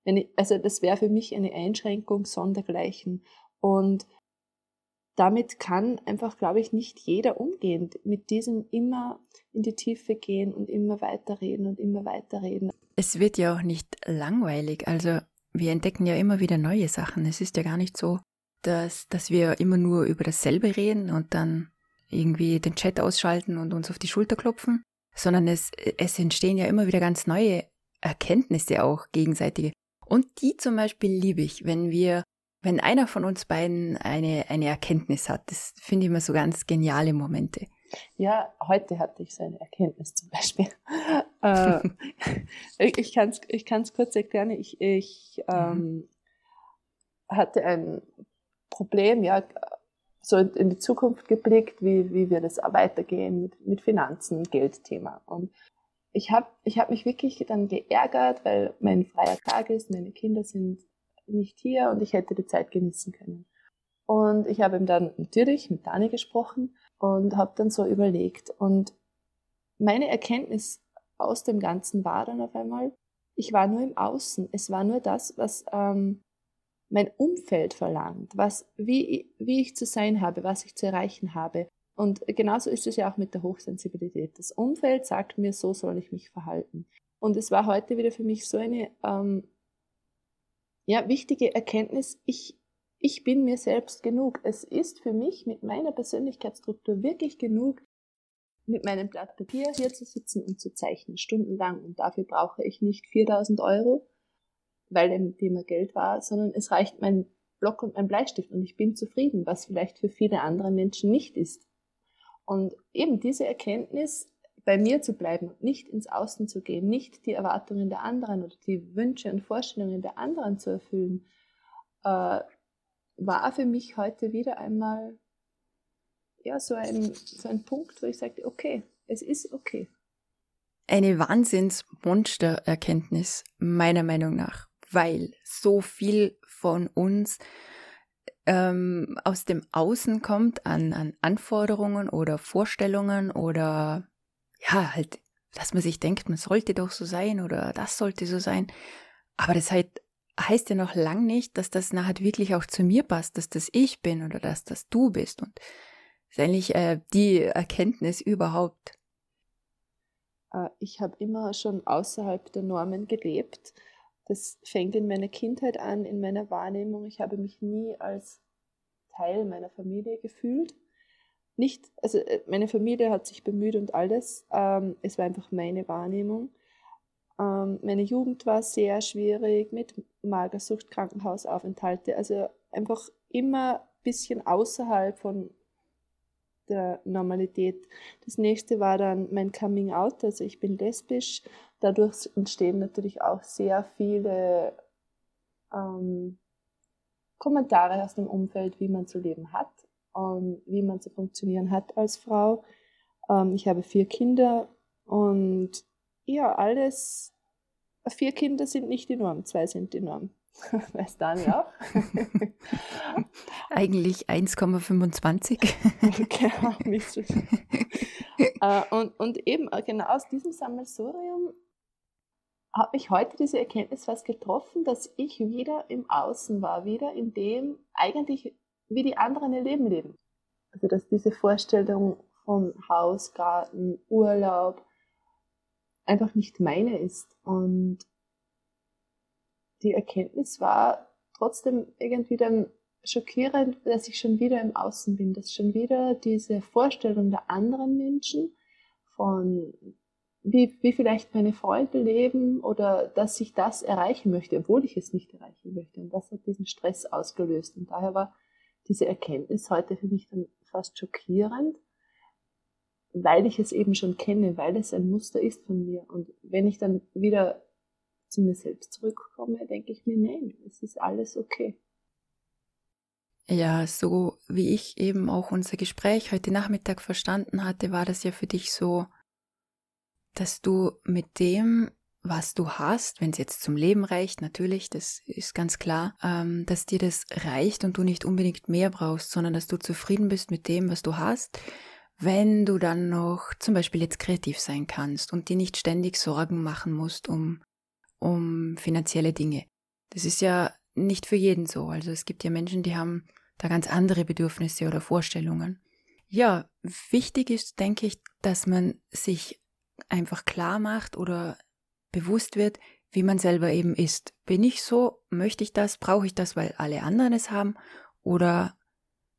Ich, also das wäre für mich eine Einschränkung sondergleichen. Und damit kann einfach, glaube ich, nicht jeder umgehen. Mit diesem immer in die Tiefe gehen und immer weiterreden und immer weiterreden. Es wird ja auch nicht langweilig. Also wir entdecken ja immer wieder neue Sachen. Es ist ja gar nicht so, dass, dass wir immer nur über dasselbe reden und dann irgendwie den Chat ausschalten und uns auf die Schulter klopfen, sondern es, es entstehen ja immer wieder ganz neue Erkenntnisse auch gegenseitige. Und die zum Beispiel liebe ich, wenn wir, wenn einer von uns beiden eine, eine Erkenntnis hat. Das finde ich immer so ganz geniale Momente. Ja, heute hatte ich so eine Erkenntnis zum Beispiel. äh, ich kann es ich kurz erklären. Ich, ich ähm, hatte ein Problem, ja, so in die Zukunft geblickt, wie, wie wird es weitergehen mit, mit Finanzen, Geldthema. Und ich habe ich hab mich wirklich dann geärgert, weil mein freier Tag ist, meine Kinder sind nicht hier und ich hätte die Zeit genießen können. Und ich habe ihm dann natürlich mit Dani gesprochen und habe dann so überlegt. Und meine Erkenntnis aus dem Ganzen war dann auf einmal, ich war nur im Außen. Es war nur das, was ähm, mein Umfeld verlangt, was, wie, wie ich zu sein habe, was ich zu erreichen habe. Und genauso ist es ja auch mit der Hochsensibilität. Das Umfeld sagt mir, so soll ich mich verhalten. Und es war heute wieder für mich so eine ähm, ja, wichtige Erkenntnis, ich, ich bin mir selbst genug. Es ist für mich mit meiner Persönlichkeitsstruktur wirklich genug, mit meinem Blatt Papier hier zu sitzen und zu zeichnen, stundenlang. Und dafür brauche ich nicht 4000 Euro, weil dem Thema Geld war, sondern es reicht mein Block und mein Bleistift und ich bin zufrieden, was vielleicht für viele andere Menschen nicht ist. Und eben diese Erkenntnis, bei mir zu bleiben und nicht ins Außen zu gehen, nicht die Erwartungen der anderen oder die Wünsche und Vorstellungen der anderen zu erfüllen, äh, war für mich heute wieder einmal ja, so, ein, so ein Punkt, wo ich sagte, okay, es ist okay. Eine Wahnsinns-Monster-Erkenntnis, meiner Meinung nach weil so viel von uns ähm, aus dem Außen kommt an, an Anforderungen oder Vorstellungen oder ja, halt, dass man sich denkt, man sollte doch so sein oder das sollte so sein. Aber das halt, heißt ja noch lang nicht, dass das nachher wirklich auch zu mir passt, dass das ich bin oder dass das du bist. Und das ist eigentlich äh, die Erkenntnis überhaupt. Äh, ich habe immer schon außerhalb der Normen gelebt das fängt in meiner Kindheit an, in meiner Wahrnehmung. Ich habe mich nie als Teil meiner Familie gefühlt. Nicht, also äh, meine Familie hat sich bemüht und alles. Ähm, es war einfach meine Wahrnehmung. Ähm, meine Jugend war sehr schwierig mit Magersucht, Krankenhausaufenthalte. Also einfach immer ein bisschen außerhalb von der Normalität. Das nächste war dann mein Coming Out, also ich bin lesbisch. Dadurch entstehen natürlich auch sehr viele ähm, Kommentare aus dem Umfeld, wie man zu leben hat und wie man zu funktionieren hat als Frau. Ähm, ich habe vier Kinder und ja, alles, vier Kinder sind nicht die Norm, zwei sind die Norm. Weiß Dani auch? Eigentlich 1,25. genau, nicht so. äh, und, und eben äh, genau aus diesem Sammelsurium habe ich heute diese Erkenntnis fast getroffen, dass ich wieder im Außen war, wieder in dem eigentlich, wie die anderen ihr Leben leben. Also dass diese Vorstellung von Haus, Garten, Urlaub einfach nicht meine ist. Und die Erkenntnis war trotzdem irgendwie dann schockierend, dass ich schon wieder im Außen bin, dass schon wieder diese Vorstellung der anderen Menschen von wie, wie vielleicht meine Freunde leben oder dass ich das erreichen möchte, obwohl ich es nicht erreichen möchte. Und das hat diesen Stress ausgelöst. Und daher war diese Erkenntnis heute für mich dann fast schockierend, weil ich es eben schon kenne, weil es ein Muster ist von mir. Und wenn ich dann wieder zu mir selbst zurückkomme, denke ich mir, nein, es ist alles okay. Ja, so wie ich eben auch unser Gespräch heute Nachmittag verstanden hatte, war das ja für dich so, dass du mit dem, was du hast, wenn es jetzt zum Leben reicht, natürlich, das ist ganz klar, ähm, dass dir das reicht und du nicht unbedingt mehr brauchst, sondern dass du zufrieden bist mit dem, was du hast wenn du dann noch zum Beispiel jetzt kreativ sein kannst und dir nicht ständig Sorgen machen musst um, um finanzielle Dinge. Das ist ja nicht für jeden so. Also es gibt ja Menschen, die haben da ganz andere Bedürfnisse oder Vorstellungen. Ja, wichtig ist, denke ich, dass man sich einfach klar macht oder bewusst wird, wie man selber eben ist. Bin ich so? Möchte ich das? Brauche ich das, weil alle anderen es haben? Oder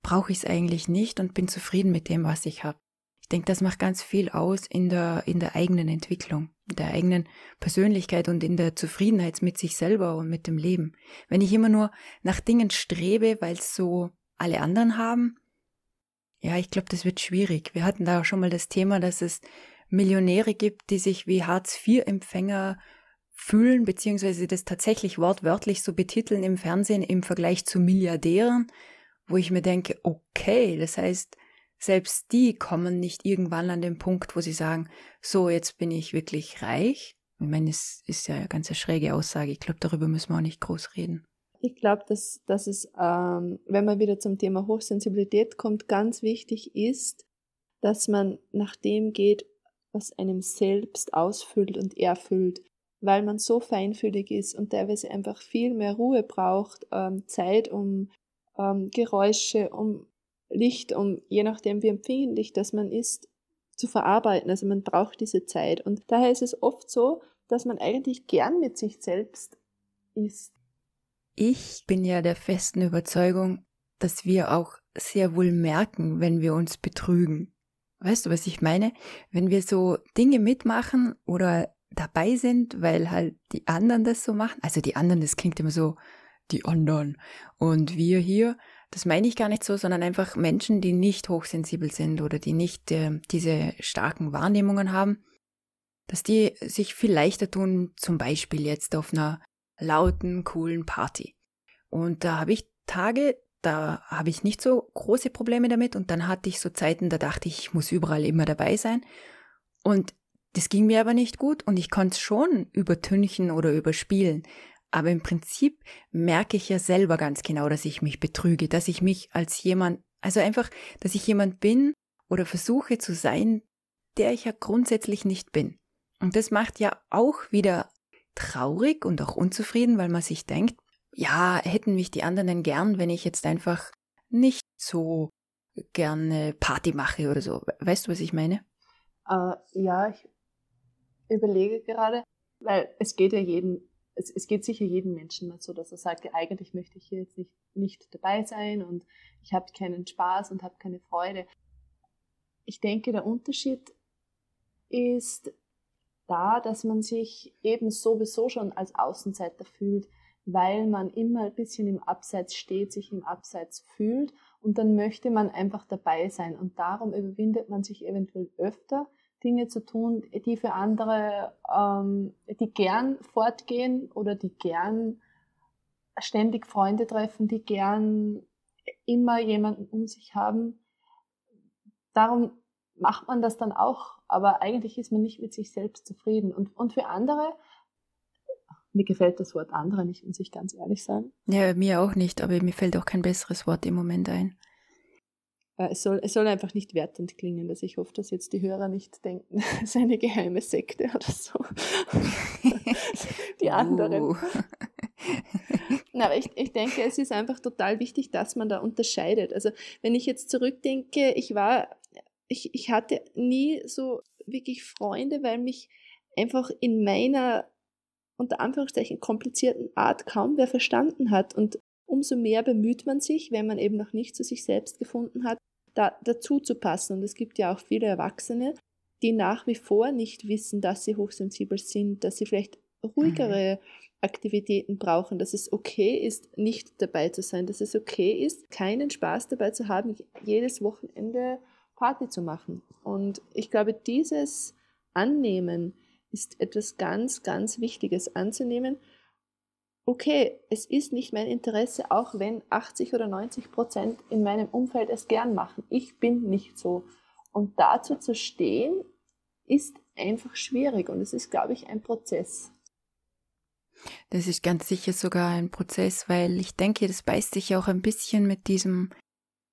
brauche ich es eigentlich nicht und bin zufrieden mit dem, was ich habe? Ich denke, das macht ganz viel aus in der, in der eigenen Entwicklung, in der eigenen Persönlichkeit und in der Zufriedenheit mit sich selber und mit dem Leben. Wenn ich immer nur nach Dingen strebe, weil es so alle anderen haben, ja, ich glaube, das wird schwierig. Wir hatten da auch schon mal das Thema, dass es Millionäre gibt, die sich wie Hartz-IV-Empfänger fühlen, beziehungsweise das tatsächlich wortwörtlich so betiteln im Fernsehen im Vergleich zu Milliardären, wo ich mir denke, okay, das heißt, selbst die kommen nicht irgendwann an den Punkt, wo sie sagen, so, jetzt bin ich wirklich reich. Ich meine, es ist ja eine ganz schräge Aussage. Ich glaube, darüber müssen wir auch nicht groß reden. Ich glaube, dass, dass es, ähm, wenn man wieder zum Thema Hochsensibilität kommt, ganz wichtig ist, dass man nach dem geht, was einem selbst ausfüllt und erfüllt, weil man so feinfühlig ist und teilweise einfach viel mehr Ruhe braucht, ähm, Zeit, um ähm, Geräusche, um Licht, um je nachdem, wie empfindlich das man ist, zu verarbeiten. Also man braucht diese Zeit. Und daher ist es oft so, dass man eigentlich gern mit sich selbst ist. Ich bin ja der festen Überzeugung, dass wir auch sehr wohl merken, wenn wir uns betrügen. Weißt du, was ich meine? Wenn wir so Dinge mitmachen oder dabei sind, weil halt die anderen das so machen. Also die anderen, das klingt immer so, die anderen. Und wir hier, das meine ich gar nicht so, sondern einfach Menschen, die nicht hochsensibel sind oder die nicht äh, diese starken Wahrnehmungen haben, dass die sich viel leichter tun, zum Beispiel jetzt auf einer lauten, coolen Party. Und da habe ich Tage, da habe ich nicht so große Probleme damit und dann hatte ich so Zeiten, da dachte ich, ich muss überall immer dabei sein. Und das ging mir aber nicht gut und ich konnte es schon übertünchen oder überspielen. Aber im Prinzip merke ich ja selber ganz genau, dass ich mich betrüge, dass ich mich als jemand, also einfach, dass ich jemand bin oder versuche zu sein, der ich ja grundsätzlich nicht bin. Und das macht ja auch wieder traurig und auch unzufrieden, weil man sich denkt, ja, hätten mich die anderen gern, wenn ich jetzt einfach nicht so gerne Party mache oder so. Weißt du, was ich meine? Uh, ja, ich überlege gerade, weil es geht ja jeden es, es geht sicher jedem Menschen mal so, dass er sagt, ja, eigentlich möchte ich hier jetzt nicht, nicht dabei sein und ich habe keinen Spaß und habe keine Freude. Ich denke, der Unterschied ist da, dass man sich eben sowieso schon als Außenseiter fühlt, weil man immer ein bisschen im Abseits steht, sich im Abseits fühlt und dann möchte man einfach dabei sein und darum überwindet man sich eventuell öfter, Dinge zu tun, die für andere, ähm, die gern fortgehen oder die gern ständig Freunde treffen, die gern immer jemanden um sich haben. Darum macht man das dann auch, aber eigentlich ist man nicht mit sich selbst zufrieden. Und, und für andere, mir gefällt das Wort andere nicht, muss ich ganz ehrlich sagen. Ja, mir auch nicht, aber mir fällt auch kein besseres Wort im Moment ein. Äh, es soll, es soll einfach nicht wertend klingen, dass ich hoffe, dass jetzt die Hörer nicht denken, es ist eine geheime Sekte oder so. die anderen. Uh. Na, aber ich, ich denke, es ist einfach total wichtig, dass man da unterscheidet. Also wenn ich jetzt zurückdenke, ich war, ich, ich hatte nie so wirklich Freunde, weil mich einfach in meiner unter Anführungszeichen komplizierten Art kaum wer verstanden hat. Und umso mehr bemüht man sich, wenn man eben noch nicht zu sich selbst gefunden hat, da, dazu zu passen. Und es gibt ja auch viele Erwachsene, die nach wie vor nicht wissen, dass sie hochsensibel sind, dass sie vielleicht ruhigere mhm. Aktivitäten brauchen, dass es okay ist, nicht dabei zu sein, dass es okay ist, keinen Spaß dabei zu haben, jedes Wochenende Party zu machen. Und ich glaube, dieses Annehmen ist etwas ganz, ganz Wichtiges anzunehmen okay, es ist nicht mein Interesse, auch wenn 80 oder 90 Prozent in meinem Umfeld es gern machen. Ich bin nicht so. Und dazu zu stehen, ist einfach schwierig und es ist, glaube ich, ein Prozess. Das ist ganz sicher sogar ein Prozess, weil ich denke, das beißt sich auch ein bisschen mit diesem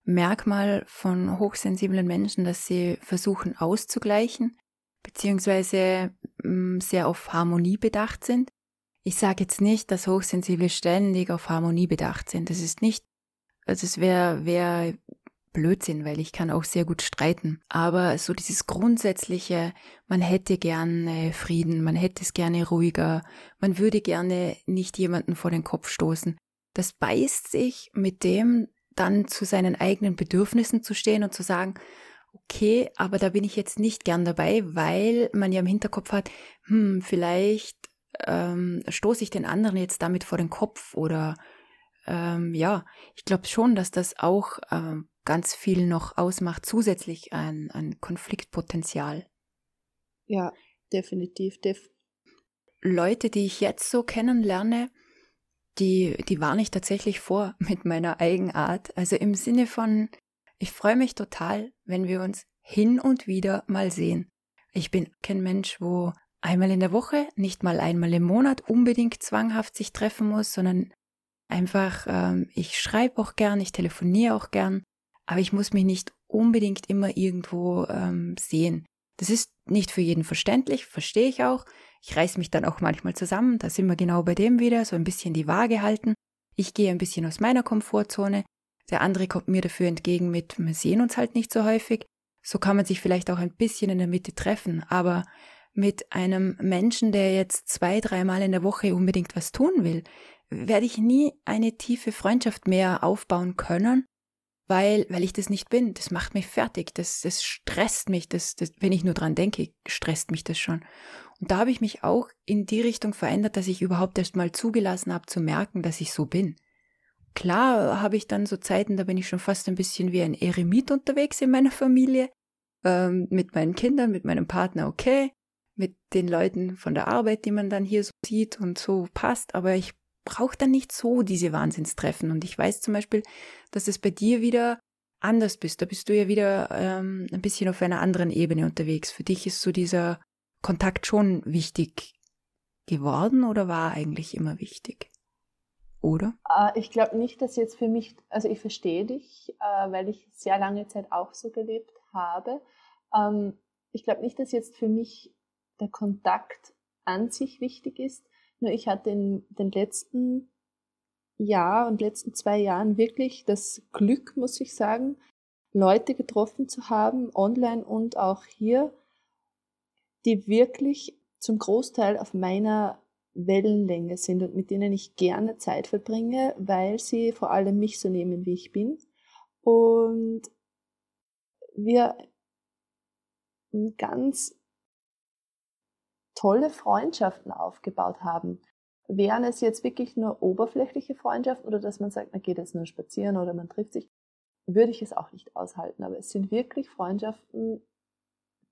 Merkmal von hochsensiblen Menschen, dass sie versuchen auszugleichen, beziehungsweise mm, sehr auf Harmonie bedacht sind. Ich sage jetzt nicht, dass Hochsensible ständig auf Harmonie bedacht sind. Das ist nicht, also es wäre wär Blödsinn, weil ich kann auch sehr gut streiten. Aber so dieses grundsätzliche, man hätte gerne Frieden, man hätte es gerne ruhiger, man würde gerne nicht jemanden vor den Kopf stoßen. Das beißt sich mit dem, dann zu seinen eigenen Bedürfnissen zu stehen und zu sagen, okay, aber da bin ich jetzt nicht gern dabei, weil man ja im Hinterkopf hat, hm, vielleicht ähm, stoße ich den anderen jetzt damit vor den Kopf oder ähm, ja, ich glaube schon, dass das auch ähm, ganz viel noch ausmacht, zusätzlich an, an Konfliktpotenzial. Ja, definitiv. Def Leute, die ich jetzt so kennenlerne, die, die warne ich tatsächlich vor mit meiner Eigenart. Also im Sinne von, ich freue mich total, wenn wir uns hin und wieder mal sehen. Ich bin kein Mensch, wo einmal in der Woche, nicht mal einmal im Monat unbedingt zwanghaft sich treffen muss, sondern einfach, ähm, ich schreibe auch gern, ich telefoniere auch gern, aber ich muss mich nicht unbedingt immer irgendwo ähm, sehen. Das ist nicht für jeden verständlich, verstehe ich auch. Ich reiß mich dann auch manchmal zusammen, da sind wir genau bei dem wieder, so ein bisschen die Waage halten. Ich gehe ein bisschen aus meiner Komfortzone, der andere kommt mir dafür entgegen mit, wir sehen uns halt nicht so häufig. So kann man sich vielleicht auch ein bisschen in der Mitte treffen, aber mit einem Menschen, der jetzt zwei, dreimal in der Woche unbedingt was tun will, werde ich nie eine tiefe Freundschaft mehr aufbauen können, weil, weil ich das nicht bin. Das macht mich fertig, das, das stresst mich, das, das, wenn ich nur dran denke, stresst mich das schon. Und da habe ich mich auch in die Richtung verändert, dass ich überhaupt erst mal zugelassen habe zu merken, dass ich so bin. Klar habe ich dann so Zeiten, da bin ich schon fast ein bisschen wie ein Eremit unterwegs in meiner Familie, ähm, mit meinen Kindern, mit meinem Partner okay, mit den Leuten von der Arbeit, die man dann hier so sieht und so passt, aber ich brauche dann nicht so diese Wahnsinnstreffen. Und ich weiß zum Beispiel, dass es bei dir wieder anders bist. Da bist du ja wieder ähm, ein bisschen auf einer anderen Ebene unterwegs. Für dich ist so dieser Kontakt schon wichtig geworden oder war eigentlich immer wichtig? Oder? Äh, ich glaube nicht, dass jetzt für mich, also ich verstehe dich, äh, weil ich sehr lange Zeit auch so gelebt habe. Ähm, ich glaube nicht, dass jetzt für mich der Kontakt an sich wichtig ist. Nur ich hatte in den letzten Jahr und letzten zwei Jahren wirklich das Glück, muss ich sagen, Leute getroffen zu haben, online und auch hier, die wirklich zum Großteil auf meiner Wellenlänge sind und mit denen ich gerne Zeit verbringe, weil sie vor allem mich so nehmen, wie ich bin. Und wir ganz tolle Freundschaften aufgebaut haben. Wären es jetzt wirklich nur oberflächliche Freundschaften oder dass man sagt, man geht jetzt nur spazieren oder man trifft sich, würde ich es auch nicht aushalten. Aber es sind wirklich Freundschaften,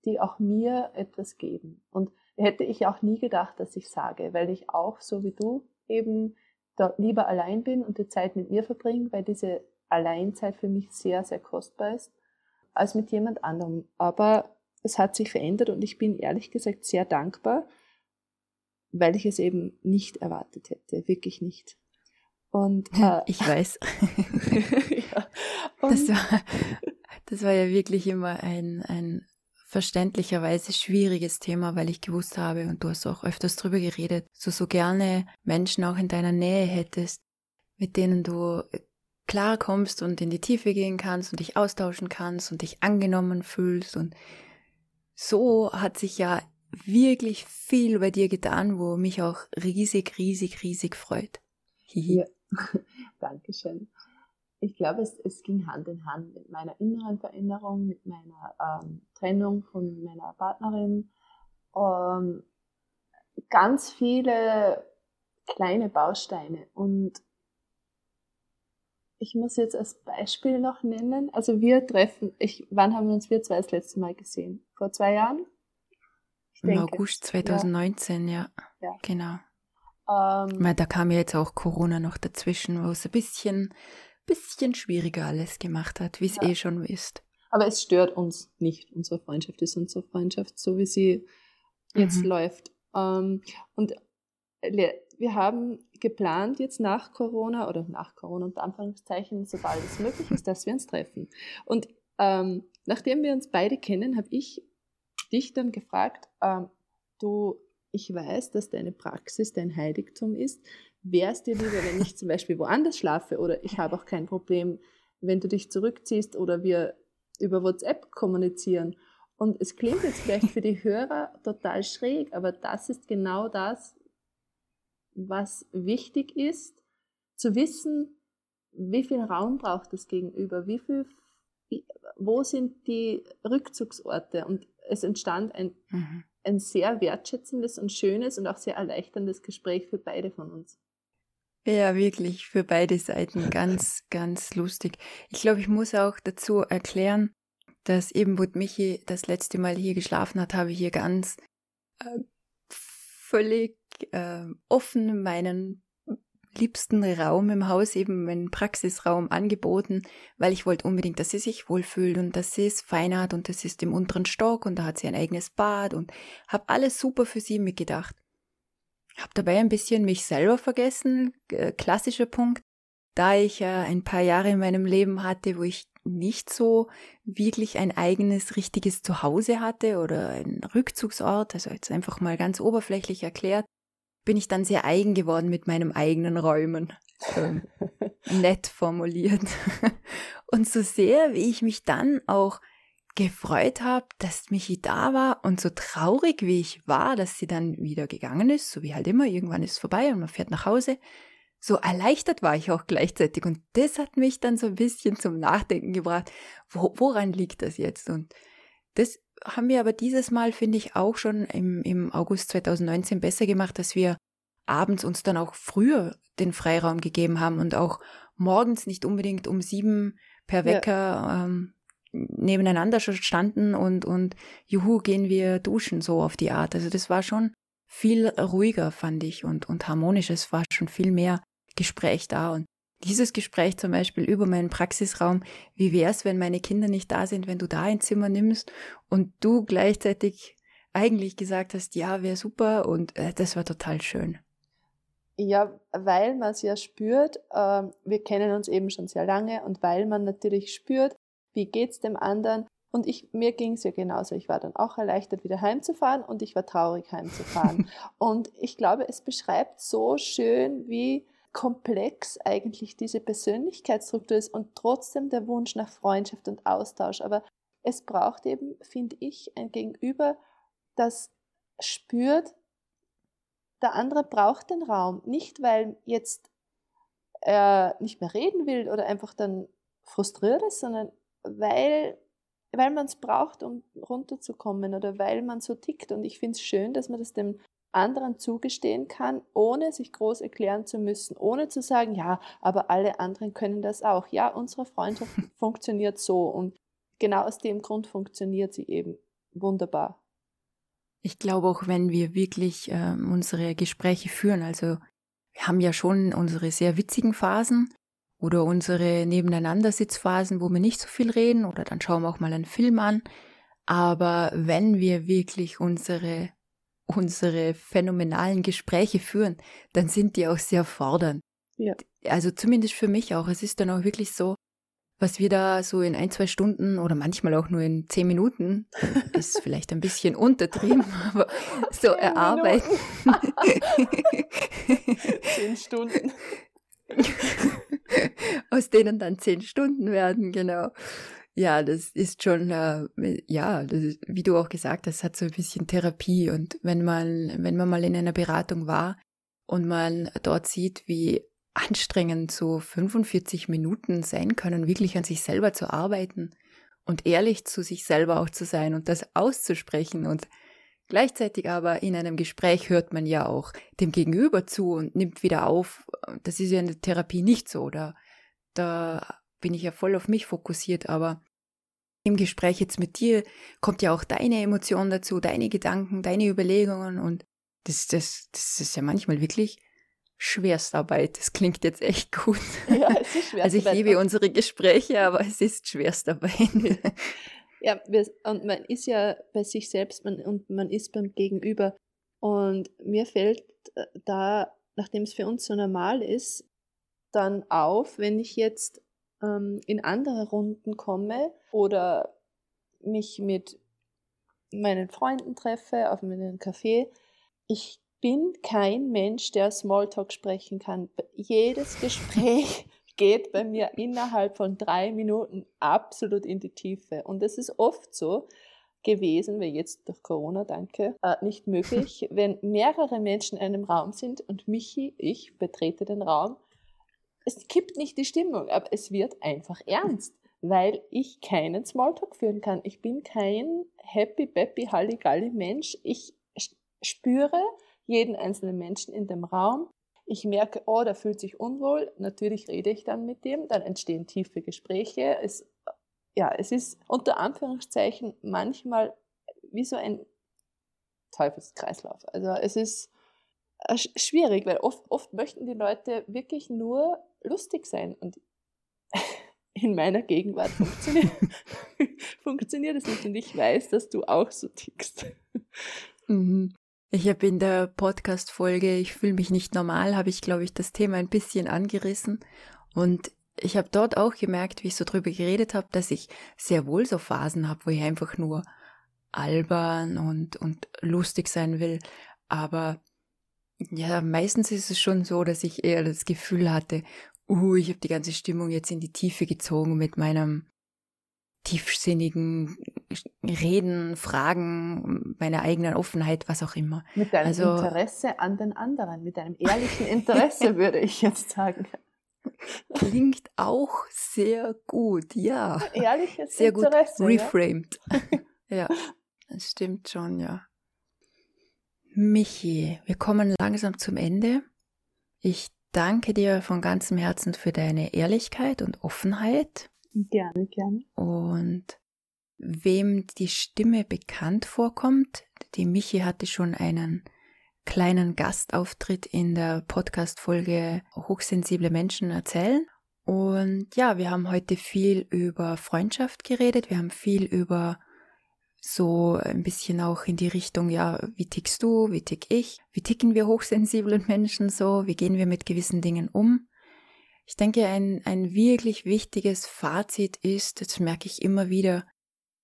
die auch mir etwas geben. Und hätte ich auch nie gedacht, dass ich sage, weil ich auch, so wie du, eben lieber allein bin und die Zeit mit mir verbringe, weil diese Alleinzeit für mich sehr, sehr kostbar ist, als mit jemand anderem. Aber es hat sich verändert und ich bin ehrlich gesagt sehr dankbar, weil ich es eben nicht erwartet hätte, wirklich nicht. Und äh, ich weiß. ja. das, war, das war ja wirklich immer ein, ein verständlicherweise schwieriges Thema, weil ich gewusst habe, und du hast auch öfters drüber geredet, so so gerne Menschen auch in deiner Nähe hättest, mit denen du klar kommst und in die Tiefe gehen kannst und dich austauschen kannst und dich angenommen fühlst. Und so hat sich ja wirklich viel bei dir getan, wo mich auch riesig, riesig, riesig freut. ja. Dankeschön ich glaube, es, es ging Hand in Hand mit meiner inneren Veränderung, mit meiner ähm, Trennung von meiner Partnerin. Ähm, ganz viele kleine Bausteine. Und ich muss jetzt als Beispiel noch nennen, also wir treffen, ich, wann haben wir uns wir zwei das letzte Mal gesehen? Vor zwei Jahren? Ich Im denke, August 2019, ja. ja. ja. Genau. Ähm, Weil da kam ja jetzt auch Corona noch dazwischen, wo es ein bisschen bisschen schwieriger alles gemacht hat, wie es ja. eh schon ist. Aber es stört uns nicht. Unsere Freundschaft ist unsere Freundschaft, so wie sie jetzt mhm. läuft. Ähm, und wir haben geplant jetzt nach Corona oder nach Corona unter Anführungszeichen, sobald es möglich ist, dass wir uns treffen. Und ähm, nachdem wir uns beide kennen, habe ich dich dann gefragt, ähm, du, ich weiß, dass deine Praxis dein Heiligtum ist. Wäre es dir lieber, wenn ich zum Beispiel woanders schlafe oder ich habe auch kein Problem, wenn du dich zurückziehst oder wir über WhatsApp kommunizieren? Und es klingt jetzt vielleicht für die Hörer total schräg, aber das ist genau das, was wichtig ist, zu wissen, wie viel Raum braucht das Gegenüber, wie viel, wo sind die Rückzugsorte. Und es entstand ein, mhm. ein sehr wertschätzendes und schönes und auch sehr erleichterndes Gespräch für beide von uns. Ja, wirklich, für beide Seiten ganz, ganz lustig. Ich glaube, ich muss auch dazu erklären, dass eben, wo Michi das letzte Mal hier geschlafen hat, habe ich hier ganz äh, völlig äh, offen meinen liebsten Raum im Haus, eben meinen Praxisraum angeboten, weil ich wollte unbedingt, dass sie sich wohlfühlt und dass sie es fein hat und das ist im unteren Stock und da hat sie ein eigenes Bad und habe alles super für sie mitgedacht. Habe dabei ein bisschen mich selber vergessen, äh, klassischer Punkt, da ich ein paar Jahre in meinem Leben hatte, wo ich nicht so wirklich ein eigenes, richtiges Zuhause hatte oder ein Rückzugsort, also jetzt einfach mal ganz oberflächlich erklärt, bin ich dann sehr eigen geworden mit meinem eigenen Räumen. Ähm, nett formuliert. Und so sehr, wie ich mich dann auch gefreut habe, dass Michi da war und so traurig, wie ich war, dass sie dann wieder gegangen ist, so wie halt immer, irgendwann ist es vorbei und man fährt nach Hause, so erleichtert war ich auch gleichzeitig. Und das hat mich dann so ein bisschen zum Nachdenken gebracht, wo, woran liegt das jetzt? Und das haben wir aber dieses Mal, finde ich, auch schon im, im August 2019 besser gemacht, dass wir abends uns dann auch früher den Freiraum gegeben haben und auch morgens nicht unbedingt um sieben per Wecker ja. ähm, nebeneinander standen und, und juhu, gehen wir duschen, so auf die Art. Also das war schon viel ruhiger, fand ich, und, und harmonisch. Es war schon viel mehr Gespräch da. Und dieses Gespräch zum Beispiel über meinen Praxisraum, wie wäre es, wenn meine Kinder nicht da sind, wenn du da ein Zimmer nimmst und du gleichzeitig eigentlich gesagt hast, ja, wäre super und äh, das war total schön. Ja, weil man es ja spürt, äh, wir kennen uns eben schon sehr lange und weil man natürlich spürt, wie geht's dem anderen. Und ich, mir ging es ja genauso. Ich war dann auch erleichtert, wieder heimzufahren und ich war traurig, heimzufahren. und ich glaube, es beschreibt so schön, wie komplex eigentlich diese Persönlichkeitsstruktur ist und trotzdem der Wunsch nach Freundschaft und Austausch. Aber es braucht eben, finde ich, ein Gegenüber, das spürt, der andere braucht den Raum. Nicht, weil jetzt er nicht mehr reden will oder einfach dann frustriert ist, sondern weil, weil man es braucht, um runterzukommen oder weil man so tickt. Und ich finde es schön, dass man das dem anderen zugestehen kann, ohne sich groß erklären zu müssen, ohne zu sagen, ja, aber alle anderen können das auch. Ja, unsere Freundschaft funktioniert so und genau aus dem Grund funktioniert sie eben wunderbar. Ich glaube auch, wenn wir wirklich äh, unsere Gespräche führen, also wir haben ja schon unsere sehr witzigen Phasen oder unsere Nebeneinandersitzphasen, wo wir nicht so viel reden oder dann schauen wir auch mal einen Film an. Aber wenn wir wirklich unsere unsere phänomenalen Gespräche führen, dann sind die auch sehr fordernd. Ja. Also zumindest für mich auch. Es ist dann auch wirklich so, was wir da so in ein, zwei Stunden oder manchmal auch nur in zehn Minuten, ist vielleicht ein bisschen untertrieben, aber so erarbeiten. zehn Stunden. Aus denen dann zehn Stunden werden, genau. Ja, das ist schon, äh, ja, ist, wie du auch gesagt hast, hat so ein bisschen Therapie. Und wenn man, wenn man mal in einer Beratung war und man dort sieht, wie anstrengend so 45 Minuten sein können, wirklich an sich selber zu arbeiten und ehrlich zu sich selber auch zu sein und das auszusprechen und gleichzeitig aber in einem Gespräch hört man ja auch dem Gegenüber zu und nimmt wieder auf. Das ist ja in der Therapie nicht so, da, da bin ich ja voll auf mich fokussiert, aber im Gespräch jetzt mit dir kommt ja auch deine Emotion dazu, deine Gedanken, deine Überlegungen und das, das, das ist ja manchmal wirklich Schwerstarbeit. Das klingt jetzt echt gut. Ja, es ist Schwerstarbeit. Also ich liebe unsere Gespräche, aber es ist Schwerstarbeit. Ja, wir, und man ist ja bei sich selbst man, und man ist beim Gegenüber. Und mir fällt äh, da nachdem es für uns so normal ist, dann auf, wenn ich jetzt ähm, in andere Runden komme oder mich mit meinen Freunden treffe auf meinen Café. Ich bin kein Mensch, der Smalltalk sprechen kann. Jedes Gespräch geht bei mir innerhalb von drei Minuten absolut in die Tiefe. Und es ist oft so gewesen, weil jetzt durch Corona, danke, äh, nicht möglich, wenn mehrere Menschen in einem Raum sind und Michi, ich betrete den Raum, es kippt nicht die Stimmung, aber es wird einfach ernst, weil ich keinen Smalltalk führen kann. Ich bin kein happy, peppy, halligalli Mensch. Ich spüre jeden einzelnen Menschen in dem Raum. Ich merke, oh, der fühlt sich unwohl. Natürlich rede ich dann mit dem. Dann entstehen tiefe Gespräche. Es, ja, es ist unter Anführungszeichen manchmal wie so ein Teufelskreislauf. Also es ist äh, schwierig, weil oft, oft möchten die Leute wirklich nur lustig sein und in meiner Gegenwart funktioniert, funktioniert es nicht und ich weiß, dass du auch so tickst. Mhm. Ich habe in der Podcast-Folge Ich fühle mich nicht normal, habe ich, glaube ich, das Thema ein bisschen angerissen. Und ich habe dort auch gemerkt, wie ich so drüber geredet habe, dass ich sehr wohl so Phasen habe, wo ich einfach nur albern und, und lustig sein will. Aber ja, meistens ist es schon so, dass ich eher das Gefühl hatte, uh, ich habe die ganze Stimmung jetzt in die Tiefe gezogen mit meinem tiefsinnigen Reden, Fragen, meiner eigenen Offenheit, was auch immer. Mit deinem also, Interesse an den anderen, mit deinem ehrlichen Interesse, würde ich jetzt sagen. Klingt auch sehr gut, ja. Ehrliches sehr Interesse. Sehr gut reframed. Ja? ja, das stimmt schon, ja. Michi, wir kommen langsam zum Ende. Ich danke dir von ganzem Herzen für deine Ehrlichkeit und Offenheit. Gerne, gerne. Und wem die Stimme bekannt vorkommt, die Michi hatte schon einen kleinen Gastauftritt in der Podcast-Folge Hochsensible Menschen erzählen. Und ja, wir haben heute viel über Freundschaft geredet, wir haben viel über so ein bisschen auch in die Richtung, ja, wie tickst du, wie tick ich, wie ticken wir hochsensiblen Menschen so, wie gehen wir mit gewissen Dingen um. Ich denke, ein, ein wirklich wichtiges Fazit ist, das merke ich immer wieder,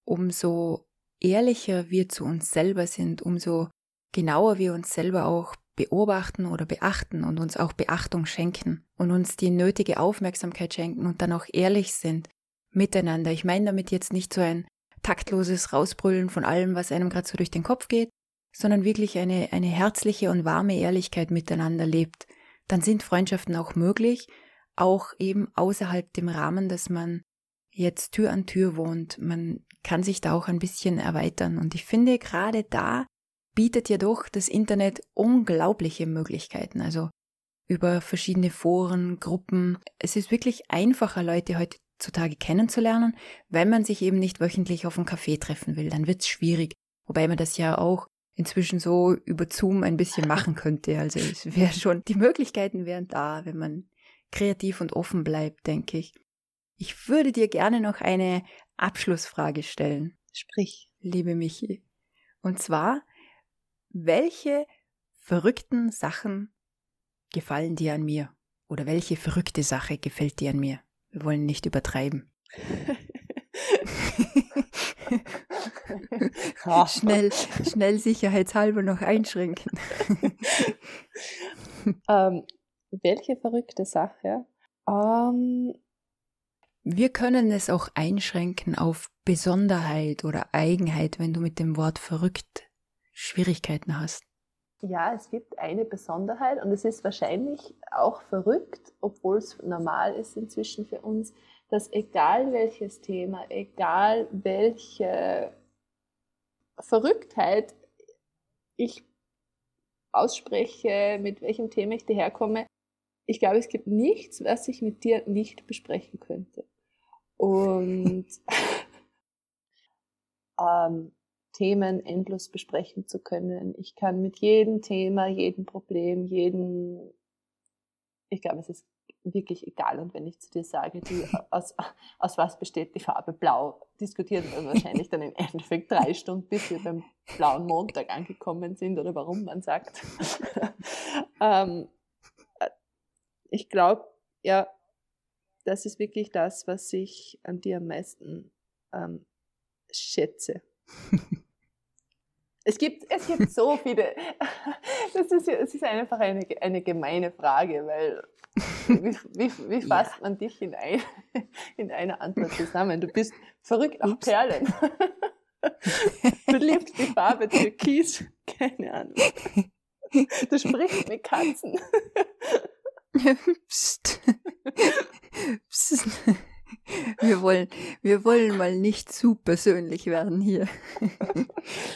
umso ehrlicher wir zu uns selber sind, umso genauer wir uns selber auch beobachten oder beachten und uns auch Beachtung schenken und uns die nötige Aufmerksamkeit schenken und dann auch ehrlich sind miteinander. Ich meine damit jetzt nicht so ein taktloses Rausbrüllen von allem, was einem gerade so durch den Kopf geht, sondern wirklich eine, eine herzliche und warme Ehrlichkeit miteinander lebt, dann sind Freundschaften auch möglich, auch eben außerhalb dem Rahmen, dass man jetzt Tür an Tür wohnt. Man kann sich da auch ein bisschen erweitern. Und ich finde, gerade da bietet ja doch das Internet unglaubliche Möglichkeiten. Also über verschiedene Foren, Gruppen. Es ist wirklich einfacher, Leute heutzutage kennenzulernen, wenn man sich eben nicht wöchentlich auf einen Café treffen will. Dann wird's schwierig. Wobei man das ja auch inzwischen so über Zoom ein bisschen machen könnte. Also es wäre schon, die Möglichkeiten wären da, wenn man kreativ und offen bleibt, denke ich. Ich würde dir gerne noch eine Abschlussfrage stellen. Sprich. Liebe Michi. Und zwar, welche verrückten Sachen gefallen dir an mir? Oder welche verrückte Sache gefällt dir an mir? Wir wollen nicht übertreiben. schnell, schnell sicherheitshalber noch einschränken. ähm, welche verrückte Sache? Ähm, wir können es auch einschränken auf Besonderheit oder Eigenheit, wenn du mit dem Wort verrückt Schwierigkeiten hast. Ja, es gibt eine Besonderheit und es ist wahrscheinlich auch verrückt, obwohl es normal ist inzwischen für uns, dass egal welches Thema, egal welche Verrücktheit ich ausspreche, mit welchem Thema ich daherkomme, ich glaube, es gibt nichts, was ich mit dir nicht besprechen könnte. Und ähm, Themen endlos besprechen zu können. Ich kann mit jedem Thema, jedem Problem, jeden, ich glaube, es ist wirklich egal. Und wenn ich zu dir sage, die, aus, aus was besteht die Farbe Blau, diskutieren wir wahrscheinlich dann im Endeffekt drei Stunden, bis wir beim blauen Montag angekommen sind oder warum man sagt. ähm, ich glaube, ja, das ist wirklich das, was ich an dir am meisten ähm, schätze. es, gibt, es gibt so viele. Das ist, es ist einfach eine, eine gemeine Frage, weil wie, wie, wie fasst ja. man dich in, ein, in einer Antwort zusammen? Du bist verrückt nach Perlen. Du liebst die Farbe Türkis. Keine Ahnung. Du sprichst mit Katzen. Psst. Psst. Wir wollen, wir wollen mal nicht zu persönlich werden hier.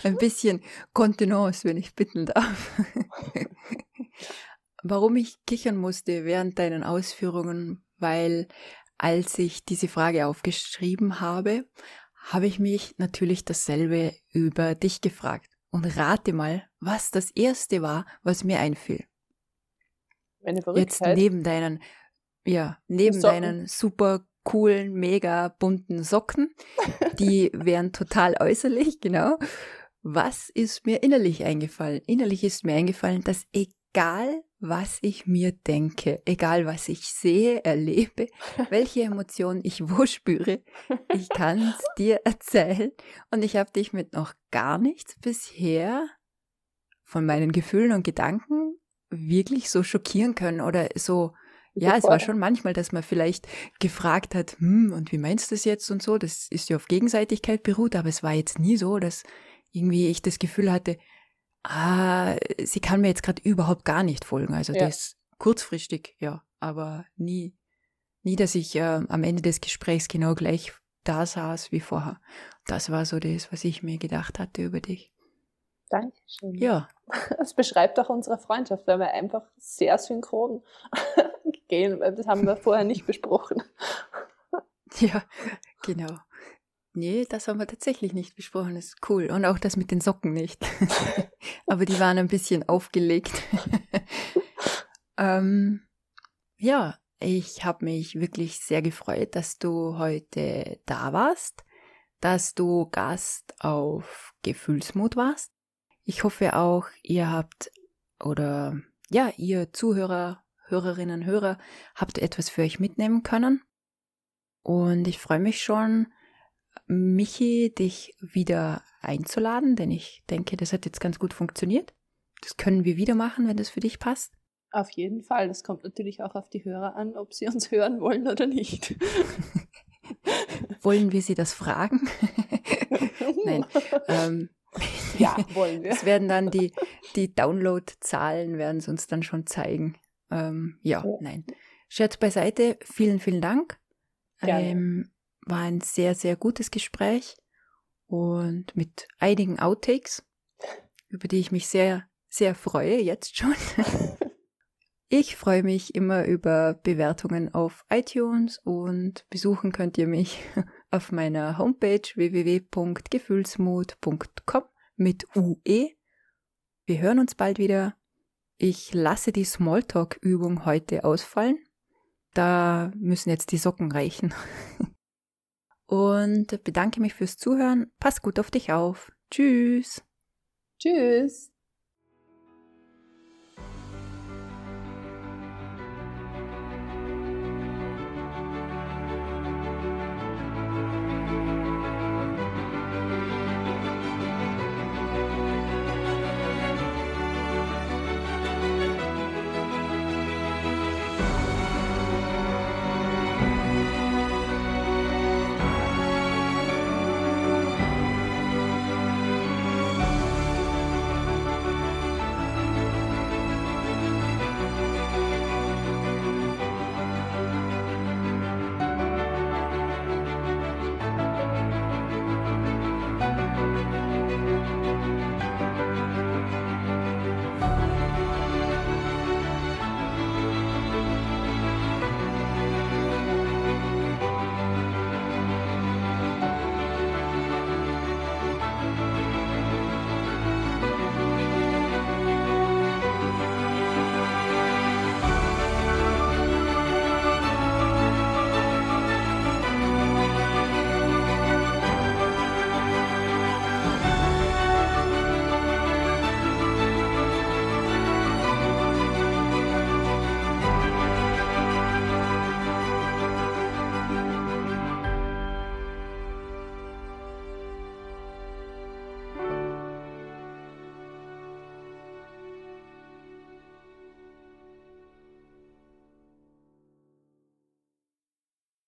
Ein bisschen Kontenance, wenn ich bitten darf. Warum ich kichern musste während deinen Ausführungen, weil als ich diese Frage aufgeschrieben habe, habe ich mich natürlich dasselbe über dich gefragt. Und rate mal, was das erste war, was mir einfiel. Meine Jetzt neben deinen, ja, neben deinen super coolen, mega bunten Socken, die wären total äußerlich, genau. Was ist mir innerlich eingefallen? Innerlich ist mir eingefallen, dass egal was ich mir denke, egal was ich sehe, erlebe, welche Emotionen ich wo spüre, ich kann es dir erzählen und ich habe dich mit noch gar nichts bisher von meinen Gefühlen und Gedanken wirklich so schockieren können oder so. Ja, es war schon manchmal, dass man vielleicht gefragt hat, hm, und wie meinst du das jetzt und so? Das ist ja auf Gegenseitigkeit beruht, aber es war jetzt nie so, dass irgendwie ich das Gefühl hatte, ah, sie kann mir jetzt gerade überhaupt gar nicht folgen. Also ja. das kurzfristig, ja, aber nie, nie, dass ich äh, am Ende des Gesprächs genau gleich da saß wie vorher. Das war so das, was ich mir gedacht hatte über dich. Dankeschön. Ja. Das beschreibt auch unsere Freundschaft, weil wir einfach sehr synchron gehen, weil das haben wir vorher nicht besprochen. Ja, genau. Nee, das haben wir tatsächlich nicht besprochen. Das ist cool. Und auch das mit den Socken nicht. Aber die waren ein bisschen aufgelegt. ähm, ja, ich habe mich wirklich sehr gefreut, dass du heute da warst, dass du Gast auf Gefühlsmut warst. Ich hoffe auch, ihr habt oder ja, ihr Zuhörer, Hörerinnen, Hörer habt etwas für euch mitnehmen können. Und ich freue mich schon, Michi, dich wieder einzuladen, denn ich denke, das hat jetzt ganz gut funktioniert. Das können wir wieder machen, wenn das für dich passt. Auf jeden Fall. Das kommt natürlich auch auf die Hörer an, ob sie uns hören wollen oder nicht. wollen wir sie das fragen? Nein. Ähm, ja, wollen wir. Es werden dann die, die Download-Zahlen werden es uns dann schon zeigen. Ähm, ja, ja, nein. Scherz beiseite. Vielen, vielen Dank. Ähm, war ein sehr, sehr gutes Gespräch und mit einigen Outtakes, über die ich mich sehr, sehr freue, jetzt schon. Ich freue mich immer über Bewertungen auf iTunes und besuchen könnt ihr mich auf meiner Homepage www.gefühlsmut.com mit UE. Wir hören uns bald wieder. Ich lasse die Smalltalk-Übung heute ausfallen. Da müssen jetzt die Socken reichen. und bedanke mich fürs Zuhören. Pass gut auf dich auf. Tschüss. Tschüss.